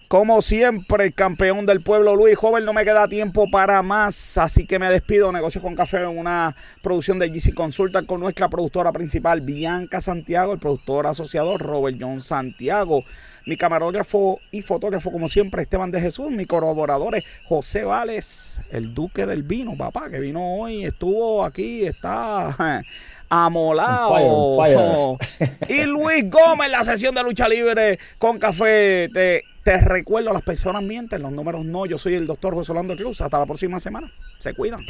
Como siempre, campeón del pueblo Luis Joven, no me queda tiempo para más, así que me despido. Negocios con Café en una producción de GC Consulta con nuestra productora principal, Bianca Santiago, el productor asociado Robert John Santiago mi camarógrafo y fotógrafo, como siempre, Esteban de Jesús, mi colaboradores, José Vales, el duque del vino, papá, que vino hoy, estuvo aquí, está amolado. Y Luis Gómez, la sesión de lucha libre con café. Te, te recuerdo, las personas mienten, los números no. Yo soy el doctor José Orlando Cruz. Hasta la próxima semana. Se cuidan.